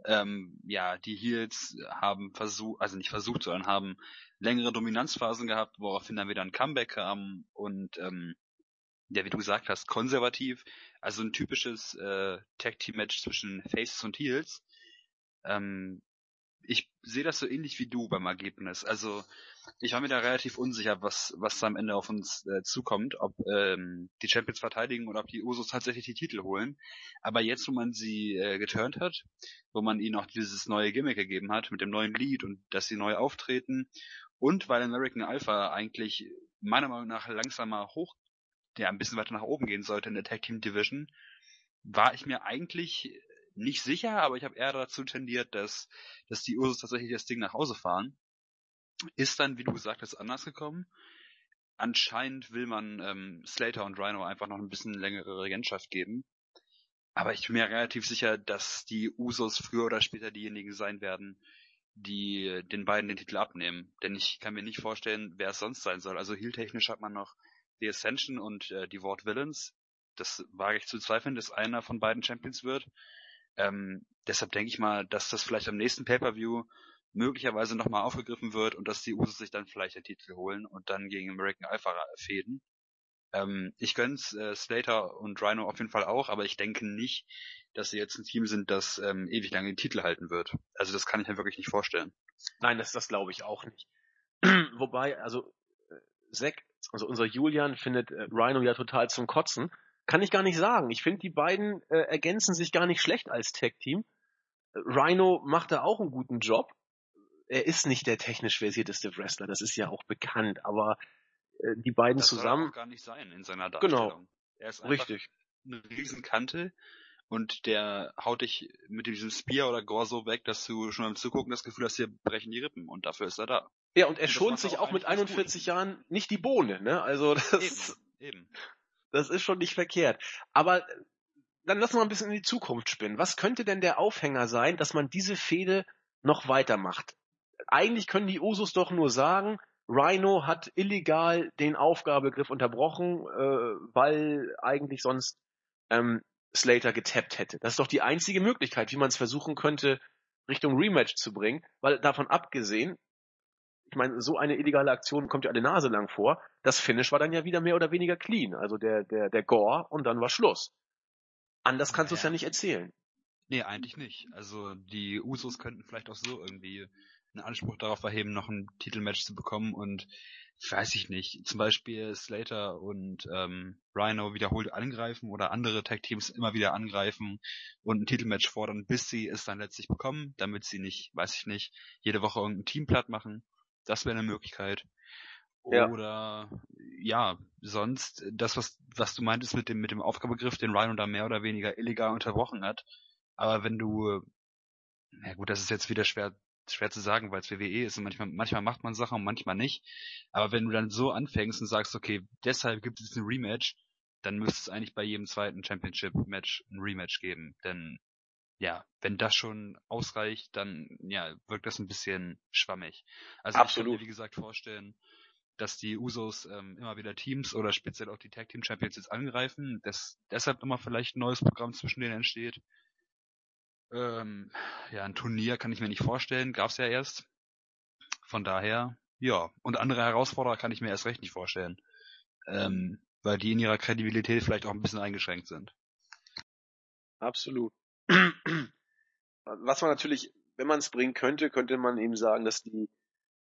Ähm, ja, die Heels haben versucht, also nicht versucht, sondern haben längere Dominanzphasen gehabt, woraufhin dann wieder ein Comeback kam und ähm, ja, wie du gesagt hast, konservativ. Also ein typisches äh, Tag Team Match zwischen Faces und Heels. Ähm, ich sehe das so ähnlich wie du beim Ergebnis. Also ich war mir da relativ unsicher, was, was da am Ende auf uns äh, zukommt, ob ähm, die Champions verteidigen oder ob die Usos tatsächlich die Titel holen. Aber jetzt, wo man sie äh, geturnt hat, wo man ihnen auch dieses neue Gimmick gegeben hat mit dem neuen Lied und dass sie neu auftreten und weil American Alpha eigentlich meiner Meinung nach langsam mal hoch, ja, ein bisschen weiter nach oben gehen sollte in der Tag Team Division, war ich mir eigentlich nicht sicher, aber ich habe eher dazu tendiert, dass, dass die Usos tatsächlich das Ding nach Hause fahren. Ist dann, wie du gesagt hast, anders gekommen. Anscheinend will man ähm, Slater und Rhino einfach noch ein bisschen längere Regentschaft geben. Aber ich bin mir relativ sicher, dass die Usos früher oder später diejenigen sein werden, die den beiden den Titel abnehmen. Denn ich kann mir nicht vorstellen, wer es sonst sein soll. Also heel-technisch hat man noch The Ascension und äh, die Ward Villains. Das wage ich zu zweifeln, dass einer von beiden Champions wird. Ähm, deshalb denke ich mal, dass das vielleicht am nächsten Pay-Per-View möglicherweise nochmal aufgegriffen wird und dass die Usos sich dann vielleicht den Titel holen und dann gegen American Alpha fäden. Ähm, ich gönn's äh, Slater und Rhino auf jeden Fall auch, aber ich denke nicht, dass sie jetzt ein Team sind, das ähm, ewig lange den Titel halten wird. Also das kann ich mir wirklich nicht vorstellen. Nein, das, das glaube ich auch nicht. Wobei, also äh, Zack, also unser Julian findet äh, Rhino ja total zum Kotzen. Kann ich gar nicht sagen. Ich finde, die beiden äh, ergänzen sich gar nicht schlecht als Tag-Team. Rhino macht da auch einen guten Job. Er ist nicht der technisch versierteste Wrestler, das ist ja auch bekannt, aber äh, die beiden das zusammen. Soll auch gar nicht sein in seiner Genau. Darstellung. Er ist Richtig. eine Riesenkante und der haut dich mit diesem Spear oder Gore so weg, dass du schon beim Zugucken das Gefühl hast, hier brechen die Rippen und dafür ist er da. Ja, und er das schont sich auch auch mit eigentlich ganz 41 Jahren nicht die Bohne, ne? Also das, Eben, eben. das ist schon nicht verkehrt. Aber äh, dann lass mal ein bisschen in die Zukunft spinnen. Was könnte denn der Aufhänger sein, dass man diese Fehde noch weitermacht? Eigentlich können die Usos doch nur sagen, Rhino hat illegal den Aufgabegriff unterbrochen, äh, weil eigentlich sonst ähm, Slater getappt hätte. Das ist doch die einzige Möglichkeit, wie man es versuchen könnte, Richtung Rematch zu bringen, weil davon abgesehen, ich meine, so eine illegale Aktion kommt ja alle Nase lang vor. Das Finish war dann ja wieder mehr oder weniger clean, also der der der Gore und dann war Schluss. Anders kannst du es Naja. ja nicht erzählen. Nee, eigentlich nicht. Also die Usos könnten vielleicht auch so irgendwie einen Anspruch darauf erheben, noch ein Titelmatch zu bekommen und weiß ich nicht, zum Beispiel Slater und ähm, Rhino wiederholt angreifen oder andere Tag-Teams immer wieder angreifen und ein Titelmatch fordern, bis sie es dann letztlich bekommen, damit sie nicht, weiß ich nicht, jede Woche irgendein Team platt machen. Das wäre eine Möglichkeit. Ja. Oder ja, sonst das, was, was du meintest mit dem, mit dem Aufgabegriff, den Rhino da mehr oder weniger illegal unterbrochen hat. Aber wenn du, na gut, das ist jetzt wieder schwer, schwer zu sagen, weil es WWE ist und manchmal, manchmal macht man Sachen und manchmal nicht. Aber wenn du dann so anfängst und sagst, okay, deshalb gibt es ein Rematch, dann müsste es eigentlich bei jedem zweiten Championship-Match ein Rematch geben. Denn ja, wenn das schon ausreicht, dann ja, wirkt das ein bisschen schwammig. Also ich kann Absolut. mir wie gesagt vorstellen, dass die Usos ähm, immer wieder Teams oder speziell auch die Tag Team Champions jetzt angreifen, dass deshalb immer vielleicht ein neues Programm zwischen denen entsteht. Ähm, ja, ein Turnier kann ich mir nicht vorstellen, gab's ja erst. Von daher, ja, und andere Herausforderer kann ich mir erst recht nicht vorstellen. Ähm, weil die in ihrer Kredibilität vielleicht auch ein bisschen eingeschränkt sind. Absolut. Was man natürlich, wenn man es bringen könnte, könnte man eben sagen, dass die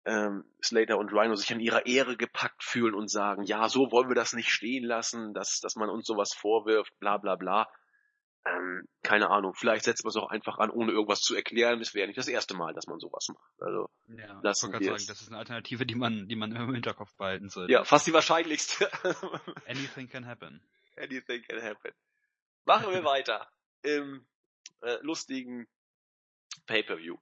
ähm, Slater und Rhino sich an ihrer Ehre gepackt fühlen und sagen, ja, so wollen wir das nicht stehen lassen, dass, dass man uns sowas vorwirft, bla bla bla. Ähm, keine Ahnung, vielleicht setzt man es auch einfach an, ohne irgendwas zu erklären. Es wäre ja nicht das erste Mal, dass man sowas macht. Also, Ja, Lassen ich sagen, das ist eine Alternative, die man, die man immer im Hinterkopf behalten sollte. ja, fast die wahrscheinlichste. Anything can happen. Anything can happen. Machen wir weiter im äh, lustigen Pay-per-View.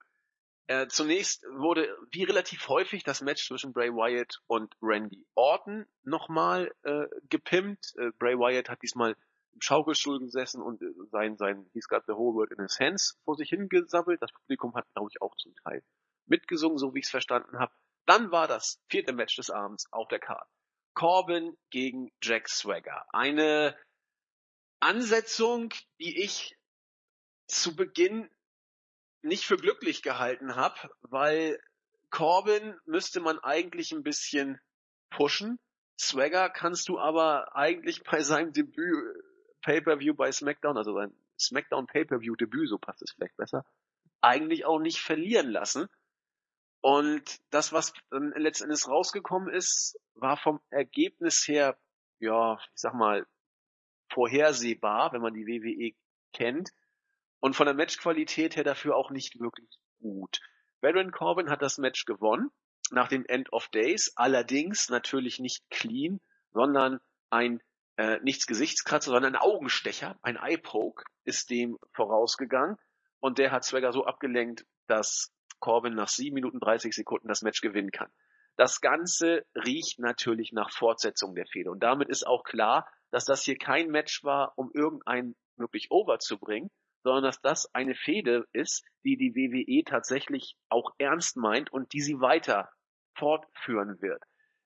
Äh, zunächst wurde, wie relativ häufig, das Match zwischen Bray Wyatt und Randy Orton nochmal äh, gepimpt. Äh, Bray Wyatt hat diesmal im Schaukelstuhl gesessen und äh, sein, sein He's got the whole world in his hands vor sich hingesabbelt. Das Publikum hat, glaube ich, auch zum Teil mitgesungen, so wie ich es verstanden habe. Dann war das vierte Match des Abends auf der Karte. Corbin gegen Jack Swagger. Eine Ansetzung, die ich zu Beginn nicht für glücklich gehalten habe, weil Corbin müsste man eigentlich ein bisschen pushen. Swagger kannst du aber eigentlich bei seinem Debüt Pay-per-View bei SmackDown, also sein SmackDown Pay-per-View Debüt, so passt es vielleicht besser, eigentlich auch nicht verlieren lassen. Und das, was dann letztendlich rausgekommen ist, war vom Ergebnis her, ja, ich sag mal, vorhersehbar, wenn man die WWE kennt. Und von der Matchqualität her dafür auch nicht wirklich gut. Baron Corbin hat das Match gewonnen nach dem End of Days, allerdings natürlich nicht clean, sondern ein äh, nichts Gesichtskratzer, sondern ein Augenstecher, ein Eye Poke ist dem vorausgegangen und der hat Swagger so abgelenkt, dass Corbin nach 7 Minuten 30 Sekunden das Match gewinnen kann. Das Ganze riecht natürlich nach Fortsetzung der Fehde und damit ist auch klar, dass das hier kein Match war, um irgendeinen wirklich over zu bringen, sondern dass das eine Fehde ist, die die WWE tatsächlich auch ernst meint und die sie weiter fortführen wird.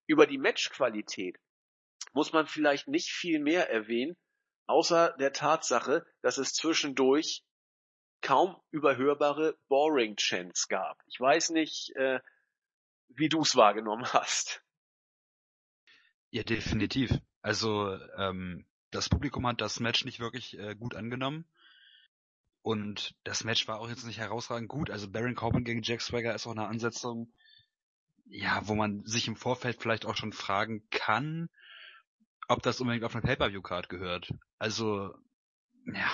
Über die Matchqualität muss man vielleicht nicht viel mehr erwähnen, außer der Tatsache, dass es zwischendurch kaum überhörbare Boring Chants gab. Ich weiß nicht, äh, wie du es wahrgenommen hast. Ja, definitiv. Also ähm, das Publikum hat das Match nicht wirklich äh, gut angenommen. Und das Match war auch jetzt nicht herausragend gut. Also Baron Corbin gegen Jack Swagger ist auch eine Ansetzung, ja, wo man sich im Vorfeld vielleicht auch schon fragen kann, ob das unbedingt auf eine Pay-Per-View-Card gehört. Also, ja,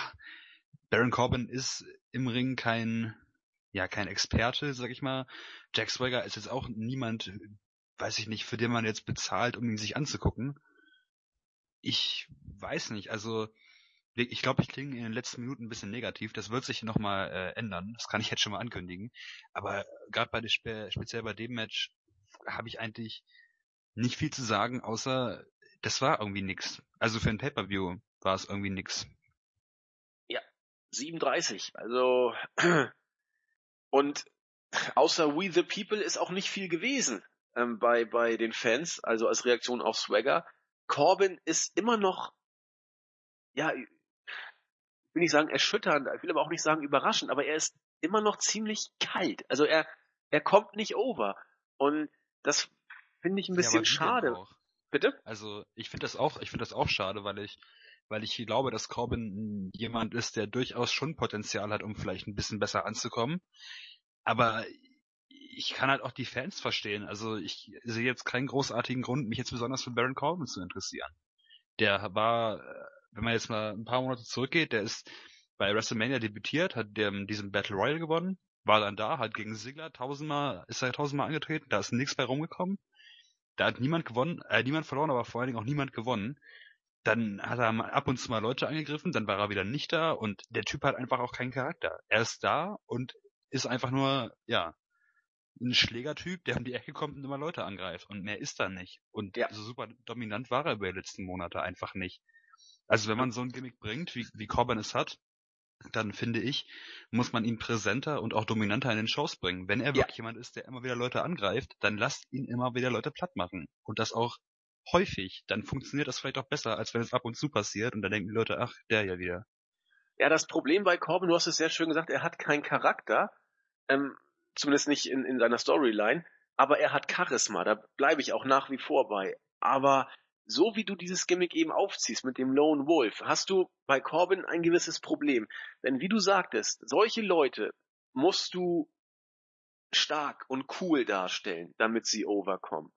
Baron Corbin ist im Ring kein, ja, kein Experte, sag ich mal. Jack Swagger ist jetzt auch niemand, weiß ich nicht, für den man jetzt bezahlt, um ihn sich anzugucken. Ich weiß nicht, also ich glaube, ich klinge in den letzten Minuten ein bisschen negativ. Das wird sich nochmal äh, ändern. Das kann ich jetzt schon mal ankündigen. Aber gerade bei spe speziell bei dem Match habe ich eigentlich nicht viel zu sagen, außer das war irgendwie nix. Also für ein Pay-per-View war es irgendwie nix. Ja, 37. Also und außer We the People ist auch nicht viel gewesen ähm, bei bei den Fans. Also als Reaktion auf Swagger. Corbin ist immer noch ja will nicht sagen erschütternd, ich will aber auch nicht sagen überraschend, aber er ist immer noch ziemlich kalt. Also er, er kommt nicht over. Und das finde ich ein bisschen ja, schade. Bitte? Also ich finde das auch, ich finde das auch schade, weil ich, weil ich glaube, dass Corbin jemand ist, der durchaus schon Potenzial hat, um vielleicht ein bisschen besser anzukommen. Aber ich kann halt auch die Fans verstehen. Also ich sehe jetzt keinen großartigen Grund, mich jetzt besonders für Baron Corbin zu interessieren. Der war wenn man jetzt mal ein paar Monate zurückgeht, der ist bei WrestleMania debütiert, hat der, diesen Battle Royale gewonnen, war dann da, hat gegen Sigler tausendmal, ist er tausendmal angetreten, da ist nichts bei rumgekommen. Da hat niemand gewonnen, äh, niemand verloren, aber vor allen Dingen auch niemand gewonnen. Dann hat er ab und zu mal Leute angegriffen, dann war er wieder nicht da und der Typ hat einfach auch keinen Charakter. Er ist da und ist einfach nur, ja, ein Schlägertyp, der um die Ecke kommt und immer Leute angreift. Und mehr ist da nicht. Und ja. so super dominant war er über die letzten Monate einfach nicht. Also wenn man so ein Gimmick bringt, wie, wie Corbin es hat, dann finde ich, muss man ihn präsenter und auch dominanter in den Shows bringen. Wenn er wirklich ja. jemand ist, der immer wieder Leute angreift, dann lasst ihn immer wieder Leute platt machen. Und das auch häufig. Dann funktioniert das vielleicht auch besser, als wenn es ab und zu passiert und dann denken die Leute, ach, der ja wieder. Ja, das Problem bei Corbin, du hast es sehr schön gesagt, er hat keinen Charakter, ähm, zumindest nicht in, in seiner Storyline, aber er hat Charisma, da bleibe ich auch nach wie vor bei. Aber so wie du dieses Gimmick eben aufziehst mit dem Lone Wolf, hast du bei Corbin ein gewisses Problem. Denn wie du sagtest, solche Leute musst du stark und cool darstellen, damit sie overkommen.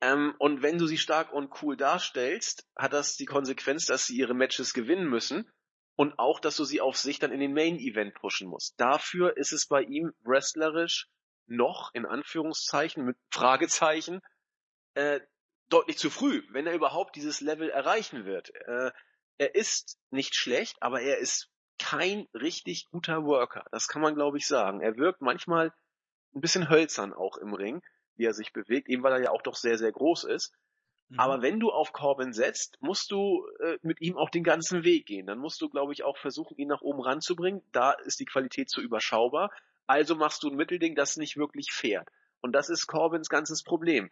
Ähm, und wenn du sie stark und cool darstellst, hat das die Konsequenz, dass sie ihre Matches gewinnen müssen und auch, dass du sie auf sich dann in den Main Event pushen musst. Dafür ist es bei ihm wrestlerisch noch, in Anführungszeichen, mit Fragezeichen, äh, deutlich zu früh, wenn er überhaupt dieses Level erreichen wird. Äh, er ist nicht schlecht, aber er ist kein richtig guter Worker. Das kann man, glaube ich, sagen. Er wirkt manchmal ein bisschen hölzern auch im Ring, wie er sich bewegt, eben weil er ja auch doch sehr, sehr groß ist. Mhm. Aber wenn du auf Corbin setzt, musst du äh, mit ihm auch den ganzen Weg gehen. Dann musst du, glaube ich, auch versuchen, ihn nach oben ranzubringen. Da ist die Qualität zu überschaubar. Also machst du ein Mittelding, das nicht wirklich fährt. Und das ist Corbins ganzes Problem.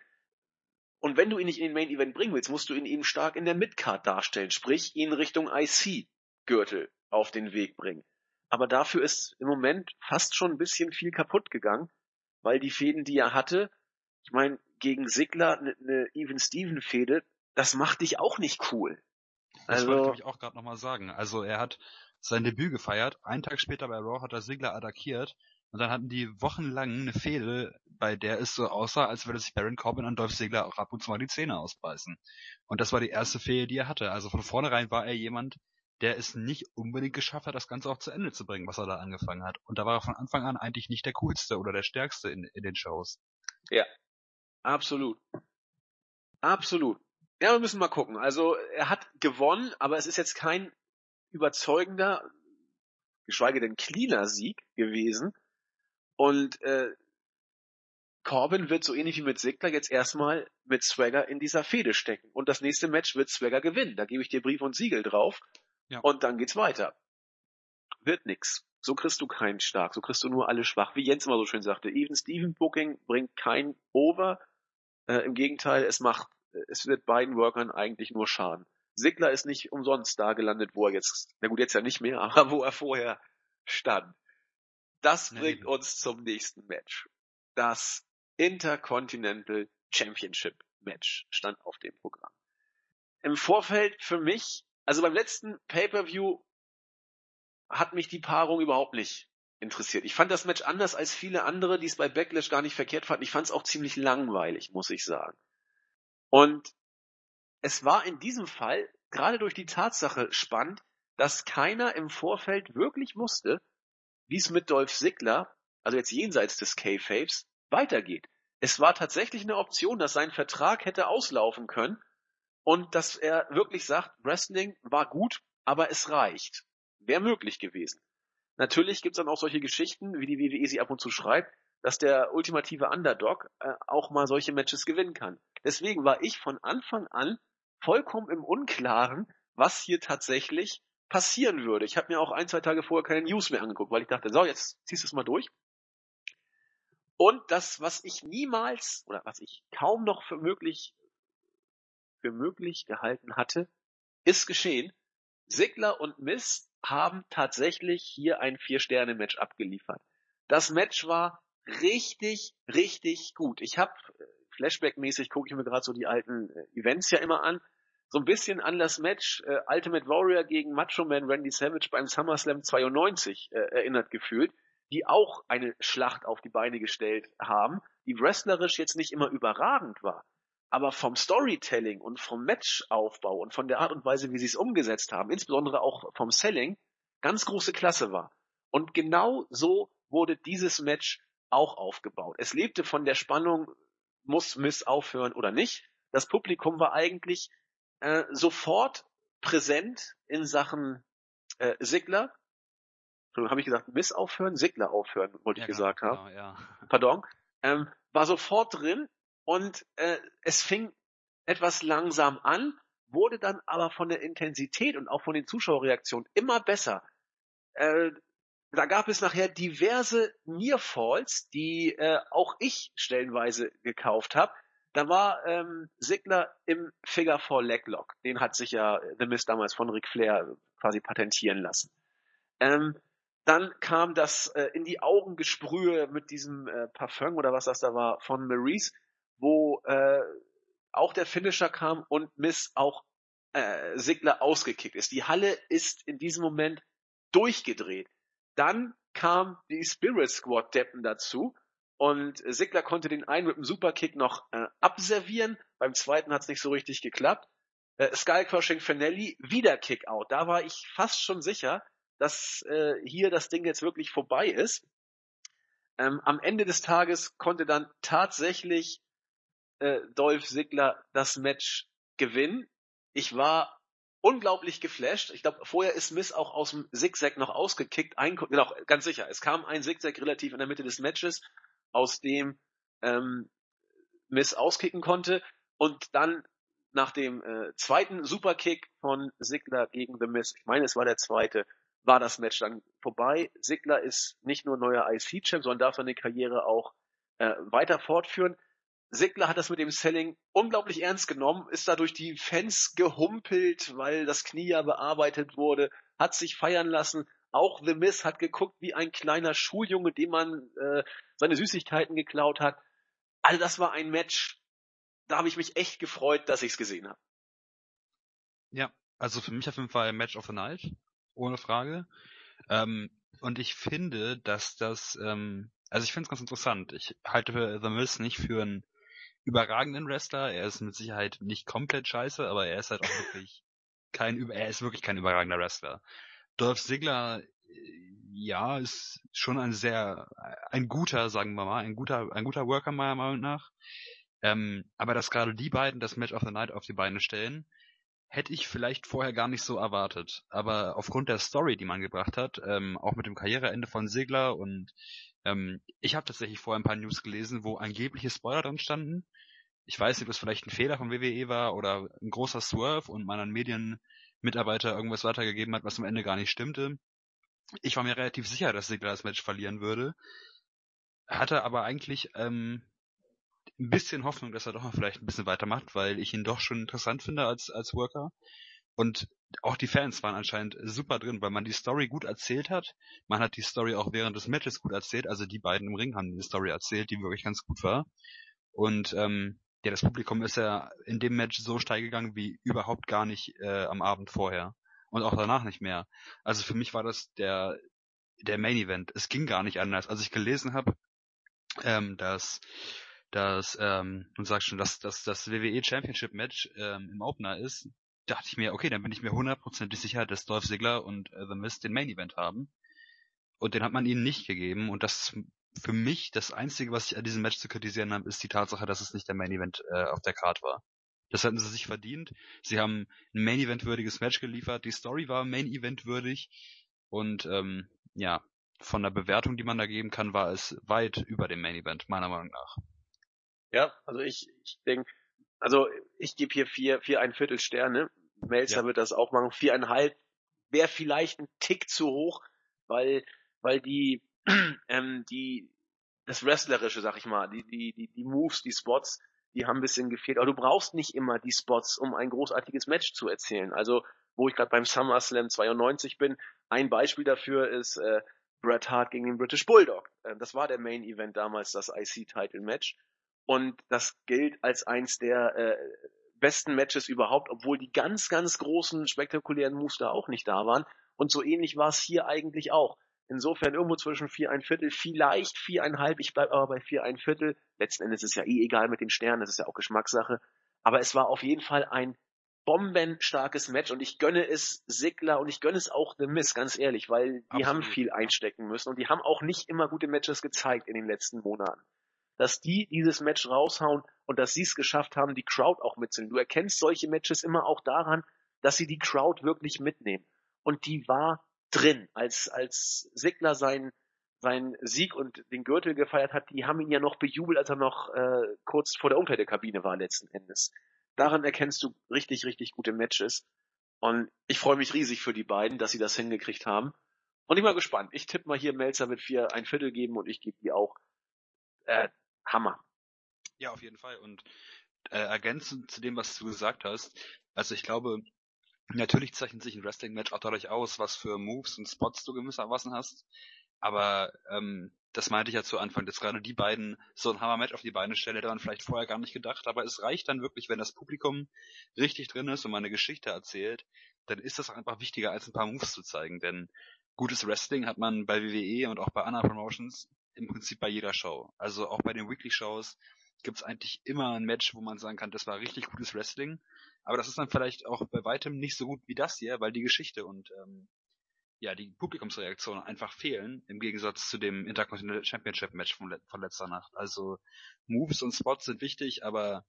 Und wenn du ihn nicht in den Main Event bringen willst, musst du ihn eben stark in der Midcard darstellen, sprich ihn Richtung IC-Gürtel auf den Weg bringen. Aber dafür ist im Moment fast schon ein bisschen viel kaputt gegangen, weil die Fäden, die er hatte, ich meine, gegen Sigler eine ne Even Steven Fäde, das macht dich auch nicht cool. Das also, wollte ich auch gerade nochmal sagen. Also er hat sein Debüt gefeiert. Einen Tag später bei Raw hat er Ziggler attackiert und dann hatten die wochenlang eine Fehde, bei der es so aussah, als würde sich Baron Corbin und Dolph Ziggler auch ab und zu mal die Zähne ausbeißen. Und das war die erste Fehde, die er hatte. Also von vornherein war er jemand, der es nicht unbedingt geschafft hat, das Ganze auch zu Ende zu bringen, was er da angefangen hat. Und da war er von Anfang an eigentlich nicht der coolste oder der stärkste in, in den Shows. Ja, absolut. Absolut. Ja, wir müssen mal gucken. Also er hat gewonnen, aber es ist jetzt kein überzeugender, geschweige denn cleaner Sieg gewesen. Und äh, Corbin wird so ähnlich wie mit Sigler jetzt erstmal mit Swagger in dieser Fehde stecken. Und das nächste Match wird Swagger gewinnen. Da gebe ich dir Brief und Siegel drauf. Ja. Und dann geht's weiter. Wird nix. So kriegst du keinen stark. So kriegst du nur alle schwach. Wie Jens immer so schön sagte. Even Steven Booking bringt kein Over. Äh, Im Gegenteil, es macht, es wird beiden Workern eigentlich nur Schaden. Sigler ist nicht umsonst da gelandet, wo er jetzt, na gut, jetzt ja nicht mehr, aber wo er vorher stand. Das bringt nee. uns zum nächsten Match. Das Intercontinental Championship Match stand auf dem Programm. Im Vorfeld für mich, also beim letzten Pay-per-View hat mich die Paarung überhaupt nicht interessiert. Ich fand das Match anders als viele andere, die es bei Backlash gar nicht verkehrt fanden. Ich fand es auch ziemlich langweilig, muss ich sagen. Und es war in diesem Fall gerade durch die Tatsache spannend, dass keiner im Vorfeld wirklich wusste, wie es mit Dolph Ziggler, also jetzt jenseits des K-Fapes, weitergeht. Es war tatsächlich eine Option, dass sein Vertrag hätte auslaufen können und dass er wirklich sagt, Wrestling war gut, aber es reicht. Wäre möglich gewesen. Natürlich gibt's dann auch solche Geschichten, wie die WWE sie ab und zu schreibt, dass der ultimative Underdog äh, auch mal solche Matches gewinnen kann. Deswegen war ich von Anfang an vollkommen im Unklaren, was hier tatsächlich passieren würde. Ich habe mir auch ein, zwei Tage vorher keine News mehr angeguckt, weil ich dachte, so, jetzt ziehst du es mal durch. Und das, was ich niemals oder was ich kaum noch für möglich, für möglich gehalten hatte, ist geschehen. Sigler und Miss haben tatsächlich hier ein Vier-Sterne-Match abgeliefert. Das Match war richtig, richtig gut. Ich habe äh, Flashback-mäßig gucke ich mir gerade so die alten äh, Events ja immer an. So ein bisschen an das Match äh, Ultimate Warrior gegen Macho Man Randy Savage beim SummerSlam 92 äh, erinnert gefühlt die auch eine Schlacht auf die Beine gestellt haben, die wrestlerisch jetzt nicht immer überragend war, aber vom Storytelling und vom Matchaufbau und von der Art und Weise, wie sie es umgesetzt haben, insbesondere auch vom Selling, ganz große Klasse war. Und genau so wurde dieses Match auch aufgebaut. Es lebte von der Spannung, muss Miss aufhören oder nicht. Das Publikum war eigentlich äh, sofort präsent in Sachen äh, Sigler habe ich gesagt, Miss aufhören, Sigler aufhören, wollte ja, ich gesagt genau, haben. Ja. Pardon. Ähm, war sofort drin und äh, es fing etwas langsam an, wurde dann aber von der Intensität und auch von den Zuschauerreaktionen immer besser. Äh, da gab es nachher diverse Nearfalls, die äh, auch ich stellenweise gekauft habe. Da war ähm, Sigler im Figure 4 Leglock. Den hat sich ja The Mist damals von Ric Flair quasi patentieren lassen. Ähm, dann kam das äh, in die Augen gesprühe mit diesem äh, Parfum oder was das da war von Maurice, wo äh, auch der Finisher kam und Miss auch äh, Sigler ausgekickt ist. Die Halle ist in diesem Moment durchgedreht. Dann kam die Spirit Squad Deppen dazu und Sigler konnte den einen mit dem Superkick noch äh, abservieren. Beim zweiten hat es nicht so richtig geklappt. Äh, Skull Crushing Finelli, wieder Kickout. Da war ich fast schon sicher, dass äh, hier das Ding jetzt wirklich vorbei ist. Ähm, am Ende des Tages konnte dann tatsächlich äh, Dolph Ziggler das Match gewinnen. Ich war unglaublich geflasht. Ich glaube, vorher ist Miss auch aus dem Zigzag noch ausgekickt. Ein, genau, ganz sicher. Es kam ein Zigzag relativ in der Mitte des Matches, aus dem ähm, Miss auskicken konnte. Und dann nach dem äh, zweiten Superkick von Ziggler gegen The Miss, ich meine, es war der zweite, war das Match dann vorbei. Sigler ist nicht nur neuer IC-Champ, sondern darf seine Karriere auch äh, weiter fortführen. Sigler hat das mit dem Selling unglaublich ernst genommen, ist da durch die Fans gehumpelt, weil das Knie ja bearbeitet wurde, hat sich feiern lassen. Auch The Miz hat geguckt wie ein kleiner Schuljunge, dem man äh, seine Süßigkeiten geklaut hat. Also das war ein Match, da habe ich mich echt gefreut, dass ich es gesehen habe. Ja, also für mich auf jeden Fall Match of the Night. ohne Frage. Ähm, und ich finde, dass das, ähm, also ich finde es ganz interessant. Ich halte The Miz nicht für einen überragenden Wrestler. Er ist mit Sicherheit nicht komplett scheiße, aber er ist halt auch wirklich kein, er ist wirklich kein überragender Wrestler. Dolph Ziggler, ja, ist schon ein sehr, ein guter, sagen wir mal, ein guter, ein guter Worker meiner Meinung nach. Ähm, aber dass gerade die beiden das Match of the Night auf die Beine stellen, hätte ich vielleicht vorher gar nicht so erwartet. Aber aufgrund der Story, die man gebracht hat, ähm, auch mit dem Karriereende von Segler und ähm, ich habe tatsächlich vorher ein paar News gelesen, wo angebliche Spoiler drin standen. Ich weiß nicht, ob das vielleicht ein Fehler von WWE war oder ein großer Swerve und man an Medienmitarbeiter irgendwas weitergegeben hat, was am Ende gar nicht stimmte. Ich war mir relativ sicher, dass Segler das Match verlieren würde. Hatte aber eigentlich ähm, ein bisschen Hoffnung, dass er doch mal vielleicht ein bisschen weitermacht, weil ich ihn doch schon interessant finde als, als Worker. Und auch die Fans waren anscheinend super drin, weil man die Story gut erzählt hat. Man hat die Story auch während des Matches gut erzählt. Also die beiden im Ring haben die Story erzählt, die wirklich ganz gut war. Und ähm, ja, das Publikum ist ja in dem Match so steil gegangen wie überhaupt gar nicht äh, am Abend vorher. Und auch danach nicht mehr. Also für mich war das der, der Main Event. Es ging gar nicht anders. Als ich gelesen habe, ähm, dass dass, ähm, du sagst schon, dass, dass das WWE Championship Match ähm, im Opener ist, dachte ich mir, okay, dann bin ich mir hundertprozentig sicher, dass Dolph Ziggler und äh, The Miz den Main Event haben. Und den hat man ihnen nicht gegeben. Und das für mich das Einzige, was ich an diesem Match zu kritisieren habe, ist die Tatsache, dass es nicht der Main Event äh, auf der Card war. Das hatten sie sich verdient. Sie haben ein Main Event würdiges Match geliefert. Die Story war Main Event würdig. Und ähm, ja, von der Bewertung, die man da geben kann, war es weit über dem Main Event, meiner Meinung nach. Ja, also ich, ich denke, also ich gebe hier vier, vier ein Viertel Sterne. Melzer ja. wird das auch machen. Viereinhalb wäre vielleicht ein Tick zu hoch, weil, weil die, ähm, die, das Wrestlerische, sag ich mal, die, die, die, die Moves, die Spots, die haben ein bisschen gefehlt. Aber du brauchst nicht immer die Spots, um ein großartiges Match zu erzählen. Also, wo ich gerade beim SummerSlam 92 bin, ein Beispiel dafür ist äh, Bret Hart gegen den British Bulldog. Äh, das war der Main Event damals, das IC-Title-Match. Und das gilt als eins der äh, besten Matches überhaupt, obwohl die ganz, ganz großen, spektakulären Moves da auch nicht da waren. Und so ähnlich war es hier eigentlich auch. Insofern irgendwo zwischen vier ein Viertel, vielleicht viereinhalb, ich bleib aber bei vier ein Viertel. Letzten Endes ist es ja eh egal mit den Sternen, das ist ja auch Geschmackssache. Aber es war auf jeden Fall ein bombenstarkes Match und ich gönne es Sigler und ich gönne es auch The Miss, ganz ehrlich, weil die Absolut. haben viel einstecken müssen und die haben auch nicht immer gute Matches gezeigt in den letzten Monaten dass die dieses Match raushauen und dass sie es geschafft haben, die Crowd auch mitzunehmen. Du erkennst solche Matches immer auch daran, dass sie die Crowd wirklich mitnehmen. Und die war drin. Als, als Sigler seinen seinen Sieg und den Gürtel gefeiert hat, die haben ihn ja noch bejubelt, als er noch äh, kurz vor der Umkleidekabine war letzten Endes. Daran erkennst du richtig, richtig gute Matches. Und ich freue mich riesig für die beiden, dass sie das hingekriegt haben. Und ich bin mal gespannt. Ich tippe mal hier Melzer mit vier ein Viertel geben und ich gebe die auch äh, Hammer. Ja, auf jeden Fall. Und äh, ergänzend zu dem, was du gesagt hast, also ich glaube, natürlich zeichnet sich ein Wrestling-Match auch dadurch aus, was für Moves und Spots du gewissermaßen hast. Aber ähm, das meinte ich ja zu Anfang, dass gerade die beiden so ein Hammer-Match auf die Beine stellen, hätte man vielleicht vorher gar nicht gedacht. Aber es reicht dann wirklich, wenn das Publikum richtig drin ist und man eine Geschichte erzählt, dann ist das einfach wichtiger, als ein paar Moves zu zeigen. Denn gutes Wrestling hat man bei WWE und auch bei anderen Promotions im Prinzip bei jeder Show. Also auch bei den Weekly Shows gibt es eigentlich immer ein Match, wo man sagen kann, das war richtig gutes Wrestling. Aber das ist dann vielleicht auch bei weitem nicht so gut wie das hier, weil die Geschichte und ähm, ja die Publikumsreaktionen einfach fehlen im Gegensatz zu dem Intercontinental Championship Match von, von letzter Nacht. Also Moves und Spots sind wichtig, aber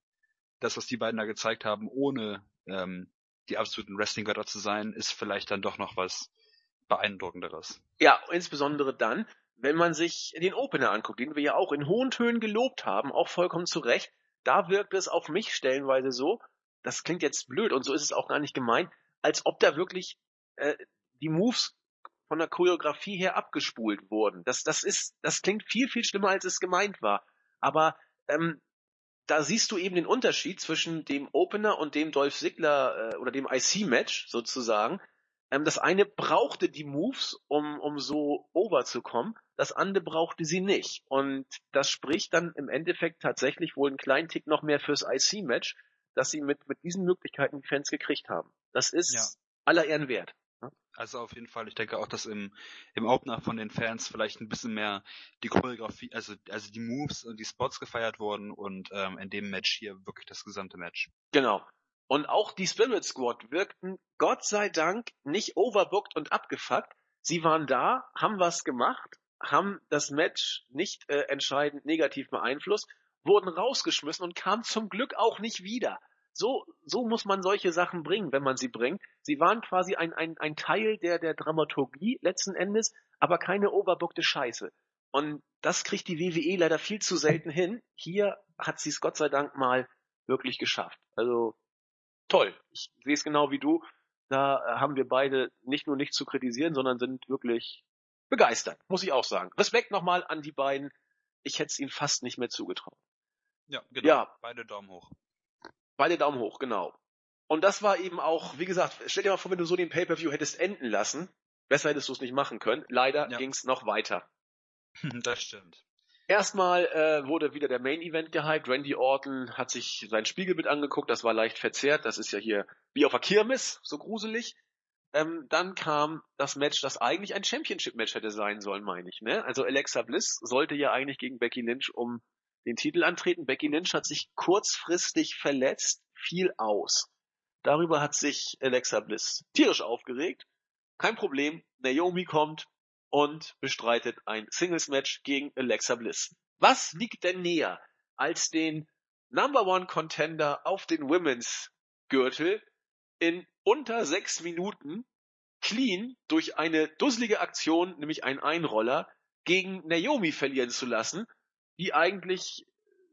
das, was die beiden da gezeigt haben, ohne ähm, die absoluten Wrestling-Götter zu sein, ist vielleicht dann doch noch was beeindruckenderes. Ja, insbesondere dann, wenn man sich den Opener anguckt, den wir ja auch in hohen Tönen gelobt haben, auch vollkommen zu Recht, da wirkt es auf mich stellenweise so, das klingt jetzt blöd und so ist es auch gar nicht gemeint, als ob da wirklich äh, die Moves von der Choreografie her abgespult wurden. Das, das ist, das klingt viel, viel schlimmer, als es gemeint war. Aber ähm, da siehst du eben den Unterschied zwischen dem Opener und dem Dolph Ziggler äh, oder dem IC-Match sozusagen. Ähm, das eine brauchte die Moves, um, um so over zu kommen. Das andere brauchte sie nicht. Und das spricht dann im Endeffekt tatsächlich wohl einen kleinen Tick noch mehr fürs IC-Match, dass sie mit, mit diesen Möglichkeiten die Fans gekriegt haben. Das ist ja. aller Ehren wert. Also auf jeden Fall, ich denke auch, dass im, im Opener von den Fans vielleicht ein bisschen mehr die Choreografie, also, also die Moves und die Spots gefeiert wurden und ähm, in dem Match hier wirklich das gesamte Match. Genau. Und auch die Spirit Squad wirkten Gott sei Dank nicht overbooked und abgefuckt. Sie waren da, haben was gemacht, haben das Match nicht äh, entscheidend negativ beeinflusst, wurden rausgeschmissen und kamen zum Glück auch nicht wieder. So, so muss man solche Sachen bringen, wenn man sie bringt. Sie waren quasi ein, ein, ein Teil der, der Dramaturgie letzten Endes, aber keine overbookte Scheiße. Und das kriegt die WWE leider viel zu selten hin. Hier hat sie es Gott sei Dank mal wirklich geschafft. Also toll. Ich sehe es genau wie du. Da haben wir beide nicht nur nichts zu kritisieren, sondern sind wirklich begeistert, muss ich auch sagen. Respekt nochmal an die beiden. Ich hätte es ihnen fast nicht mehr zugetraut. Ja, genau. Ja. Beide Daumen hoch. Beide Daumen hoch, genau. Und das war eben auch, wie gesagt, stell dir mal vor, wenn du so den Pay-Per-View hättest enden lassen. Besser hättest du es nicht machen können. Leider Ja. ging es noch weiter. Das stimmt. Erstmal äh, wurde wieder der Main Event gehypt. Randy Orton hat sich sein Spiegelbild angeguckt, das war leicht verzerrt. Das ist ja hier wie auf der Kirmes, so gruselig. Ähm, dann kam das Match, das eigentlich ein Championship-Match hätte sein sollen, meine ich. Ne? Also Alexa Bliss sollte ja eigentlich gegen Becky Lynch um den Titel antreten. Becky Lynch hat sich kurzfristig verletzt, fiel aus. Darüber hat sich Alexa Bliss tierisch aufgeregt. Kein Problem, Naomi kommt und bestreitet ein Singles-Match gegen Alexa Bliss. Was liegt denn näher, als den Number One Contender auf den Women's Gürtel in unter sechs Minuten clean durch eine dusselige Aktion, nämlich ein Einroller, gegen Naomi verlieren zu lassen, die eigentlich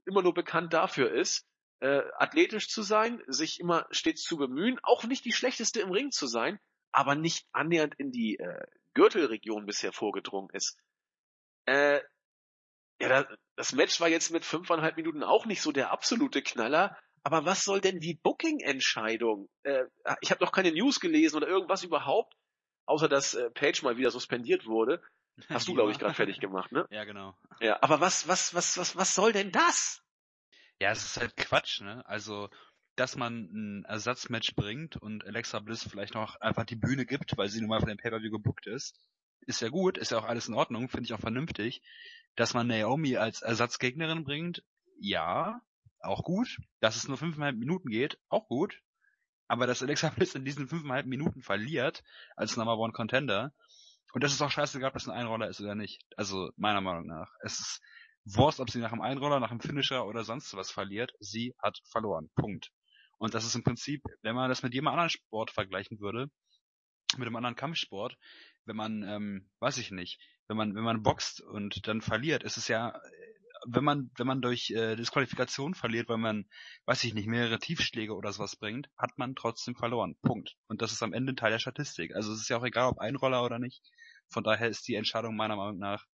immer nur bekannt dafür ist, äh, athletisch zu sein, sich immer stets zu bemühen, auch nicht die schlechteste im Ring zu sein, aber nicht annähernd in die äh, Gürtelregion bisher vorgedrungen ist. Äh, ja, da, das Match war jetzt mit fünfeinhalb Minuten auch nicht so der absolute Knaller, aber was soll denn die Booking-Entscheidung? Äh, ich habe noch keine News gelesen oder irgendwas überhaupt, außer dass äh, Page mal wieder suspendiert wurde. Hast du, glaube ich, gerade fertig gemacht, ne? Ja, genau. Ja, aber was, was, was, was, was soll denn das? Ja, es ist halt Quatsch, ne? Also, dass man ein Ersatzmatch bringt und Alexa Bliss vielleicht noch einfach die Bühne gibt, weil sie nun mal von dem Pay-Per-View gebuckt ist, ist ja gut, ist ja auch alles in Ordnung, finde ich auch vernünftig. Dass man Naomi als Ersatzgegnerin bringt, ja, auch gut. Dass es nur fünfeinhalb Minuten geht, auch gut. Aber dass Alexa Bliss in diesen fünfeinhalb Minuten verliert, als Number One Contender, und das ist auch scheißegal, ob das ein Einroller ist oder nicht. Also, meiner Meinung nach. Es ist Wurst, ob sie nach einem Einroller, nach einem Finisher oder sonst was verliert. Sie hat verloren. Punkt. Und das ist im Prinzip, wenn man das mit jedem anderen Sport vergleichen würde, mit einem anderen Kampfsport, wenn man, ähm, weiß ich nicht, wenn man, wenn man boxt und dann verliert, ist es ja, wenn man, wenn man durch äh, Disqualifikation verliert, weil man, weiß ich nicht, mehrere Tiefschläge oder sowas bringt, hat man trotzdem verloren. Punkt. Und das ist am Ende Teil der Statistik. Also es ist ja auch egal, ob Einroller oder nicht. Von daher ist die Entscheidung meiner Meinung nach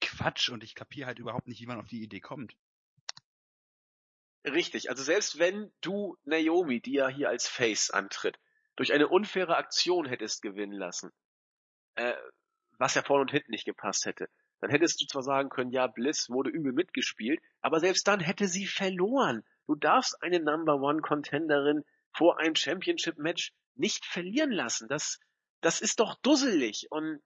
Quatsch und ich kapiere halt überhaupt nicht, wie man auf die Idee kommt. Richtig. Also selbst wenn du Naomi, die ja hier als Face antritt, durch eine unfaire Aktion hättest gewinnen lassen, äh, was ja vorne und hinten nicht gepasst hätte, dann hättest du zwar sagen können, ja, Bliss wurde übel mitgespielt, aber selbst dann hätte sie verloren. Du darfst eine Number One Contenderin vor einem Championship Match nicht verlieren lassen. Das, das ist doch dusselig und,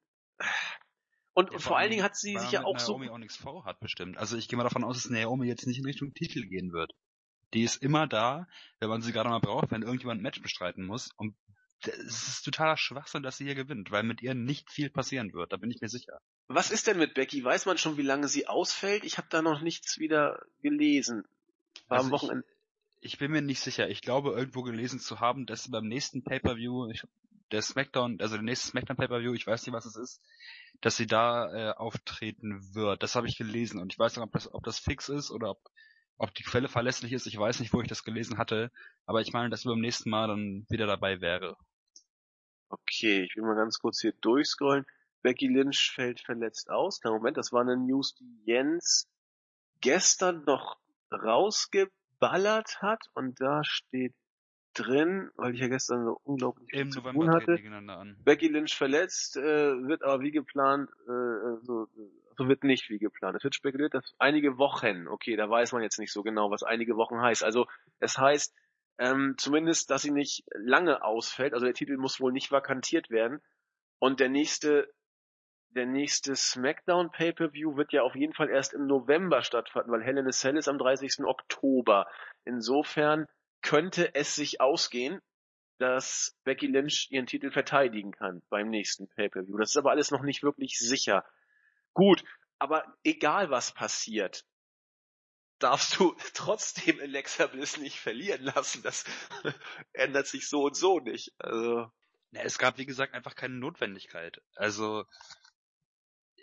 und Ja, vor allen Dingen hat sie sich ja auch so Naomi auch nichts vorhat bestimmt. Also ich gehe mal davon aus, dass Naomi jetzt nicht in Richtung Titel gehen wird. Die ist immer da, wenn man sie gerade mal braucht, wenn irgendjemand ein Match bestreiten muss. Und es ist totaler Schwachsinn, dass sie hier gewinnt, weil mit ihr nicht viel passieren wird, da bin ich mir sicher. Was ist denn mit Becky? Weiß man schon, wie lange sie ausfällt? Ich habe da noch nichts wieder gelesen. War Also am Wochenende. Ich bin mir nicht sicher. Ich glaube, irgendwo gelesen zu haben, dass sie beim nächsten Pay-Per-View, ich- der Smackdown, also der nächste Smackdown Pay-Per-View, ich weiß nicht, was es ist, dass sie da äh, auftreten wird. Das habe ich gelesen und ich weiß nicht, ob das, ob das fix ist oder ob, ob die Quelle verlässlich ist. Ich weiß nicht, wo ich das gelesen hatte, aber ich meine, dass sie beim nächsten Mal dann wieder dabei wäre. Okay, ich will mal ganz kurz hier durchscrollen. Becky Lynch fällt verletzt aus. Na Moment, das war eine News, die Jens gestern noch rausgeballert hat und da steht drin, weil ich ja gestern so unglaublich viel Im zu November tun hatte. Becky Lynch verletzt, äh, wird aber wie geplant, äh, so, so wird nicht wie geplant. Es wird spekuliert, dass einige Wochen, okay, da weiß man jetzt nicht so genau, was einige Wochen heißt. Also es heißt ähm, zumindest, dass sie nicht lange ausfällt. Also der Titel muss wohl nicht vakantiert werden. Und der nächste, der nächste SmackDown Pay-Per-View wird ja auf jeden Fall erst im November stattfinden, weil Hell in a Cell ist am 30. Oktober. Insofern könnte es sich ausgehen, dass Becky Lynch ihren Titel verteidigen kann beim nächsten Pay-Per-View. Das ist aber alles noch nicht wirklich sicher. Gut, aber egal was passiert, darfst du trotzdem Alexa Bliss nicht verlieren lassen. Das ändert sich so und so nicht. Also. Ja, es gab, wie gesagt, einfach keine Notwendigkeit. Also,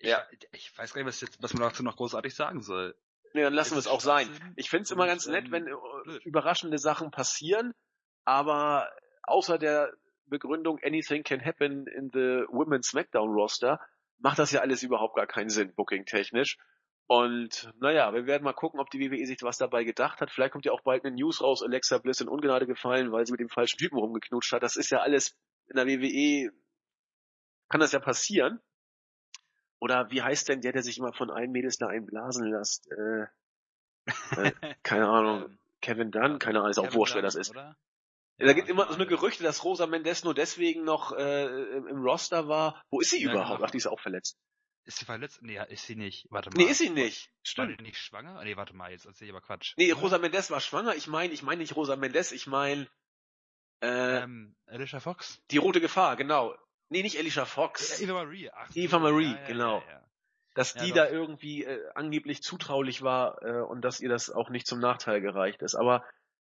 ja. ich weiß gar nicht, was, jetzt, was man dazu noch großartig sagen soll. Nee, dann lassen wir es auch sein. Ich finde es immer ganz nett, wenn äh, blöd. überraschende Sachen passieren, aber außer der Begründung Anything can happen in the Women's SmackDown Roster macht das ja alles überhaupt gar keinen Sinn, booking-technisch. Und naja, wir werden mal gucken, ob die WWE sich was dabei gedacht hat. Vielleicht kommt ja auch bald eine News raus, Alexa Bliss in Ungnade gefallen, weil sie mit dem falschen Typen rumgeknutscht hat. Das ist ja alles in der WWE, kann das ja passieren. Oder wie heißt denn der, der sich immer von allen Mädels da einblasen lässt? Äh, äh, keine Ahnung. Ähm, Kevin Dunn? Keine Ahnung, ist auch wurscht, wer das ist. Oder? Ja, da gibt immer so eine Gerüchte, dass Rosa Mendes nur deswegen noch äh, im Roster war. Wo ist sie ja, überhaupt? Genau. Ach, die ist auch verletzt. Ist sie verletzt? Nee, ist sie nicht. Warte mal. Nee, ist sie nicht. Stimmt. War die nicht schwanger? Nee, warte mal, jetzt erzähl ich aber Quatsch. Nee, Rosa Mendes war schwanger. Ich meine, ich meine nicht Rosa Mendes, ich meine äh, ähm, Alicia Fox? Die rote Gefahr, genau. Nee, nicht Alicia Fox. Eva Marie. Ach, Eva Marie, ja, genau. Ja, dass die da irgendwie äh, angeblich zutraulich war äh, und dass ihr das auch nicht zum Nachteil gereicht ist. Aber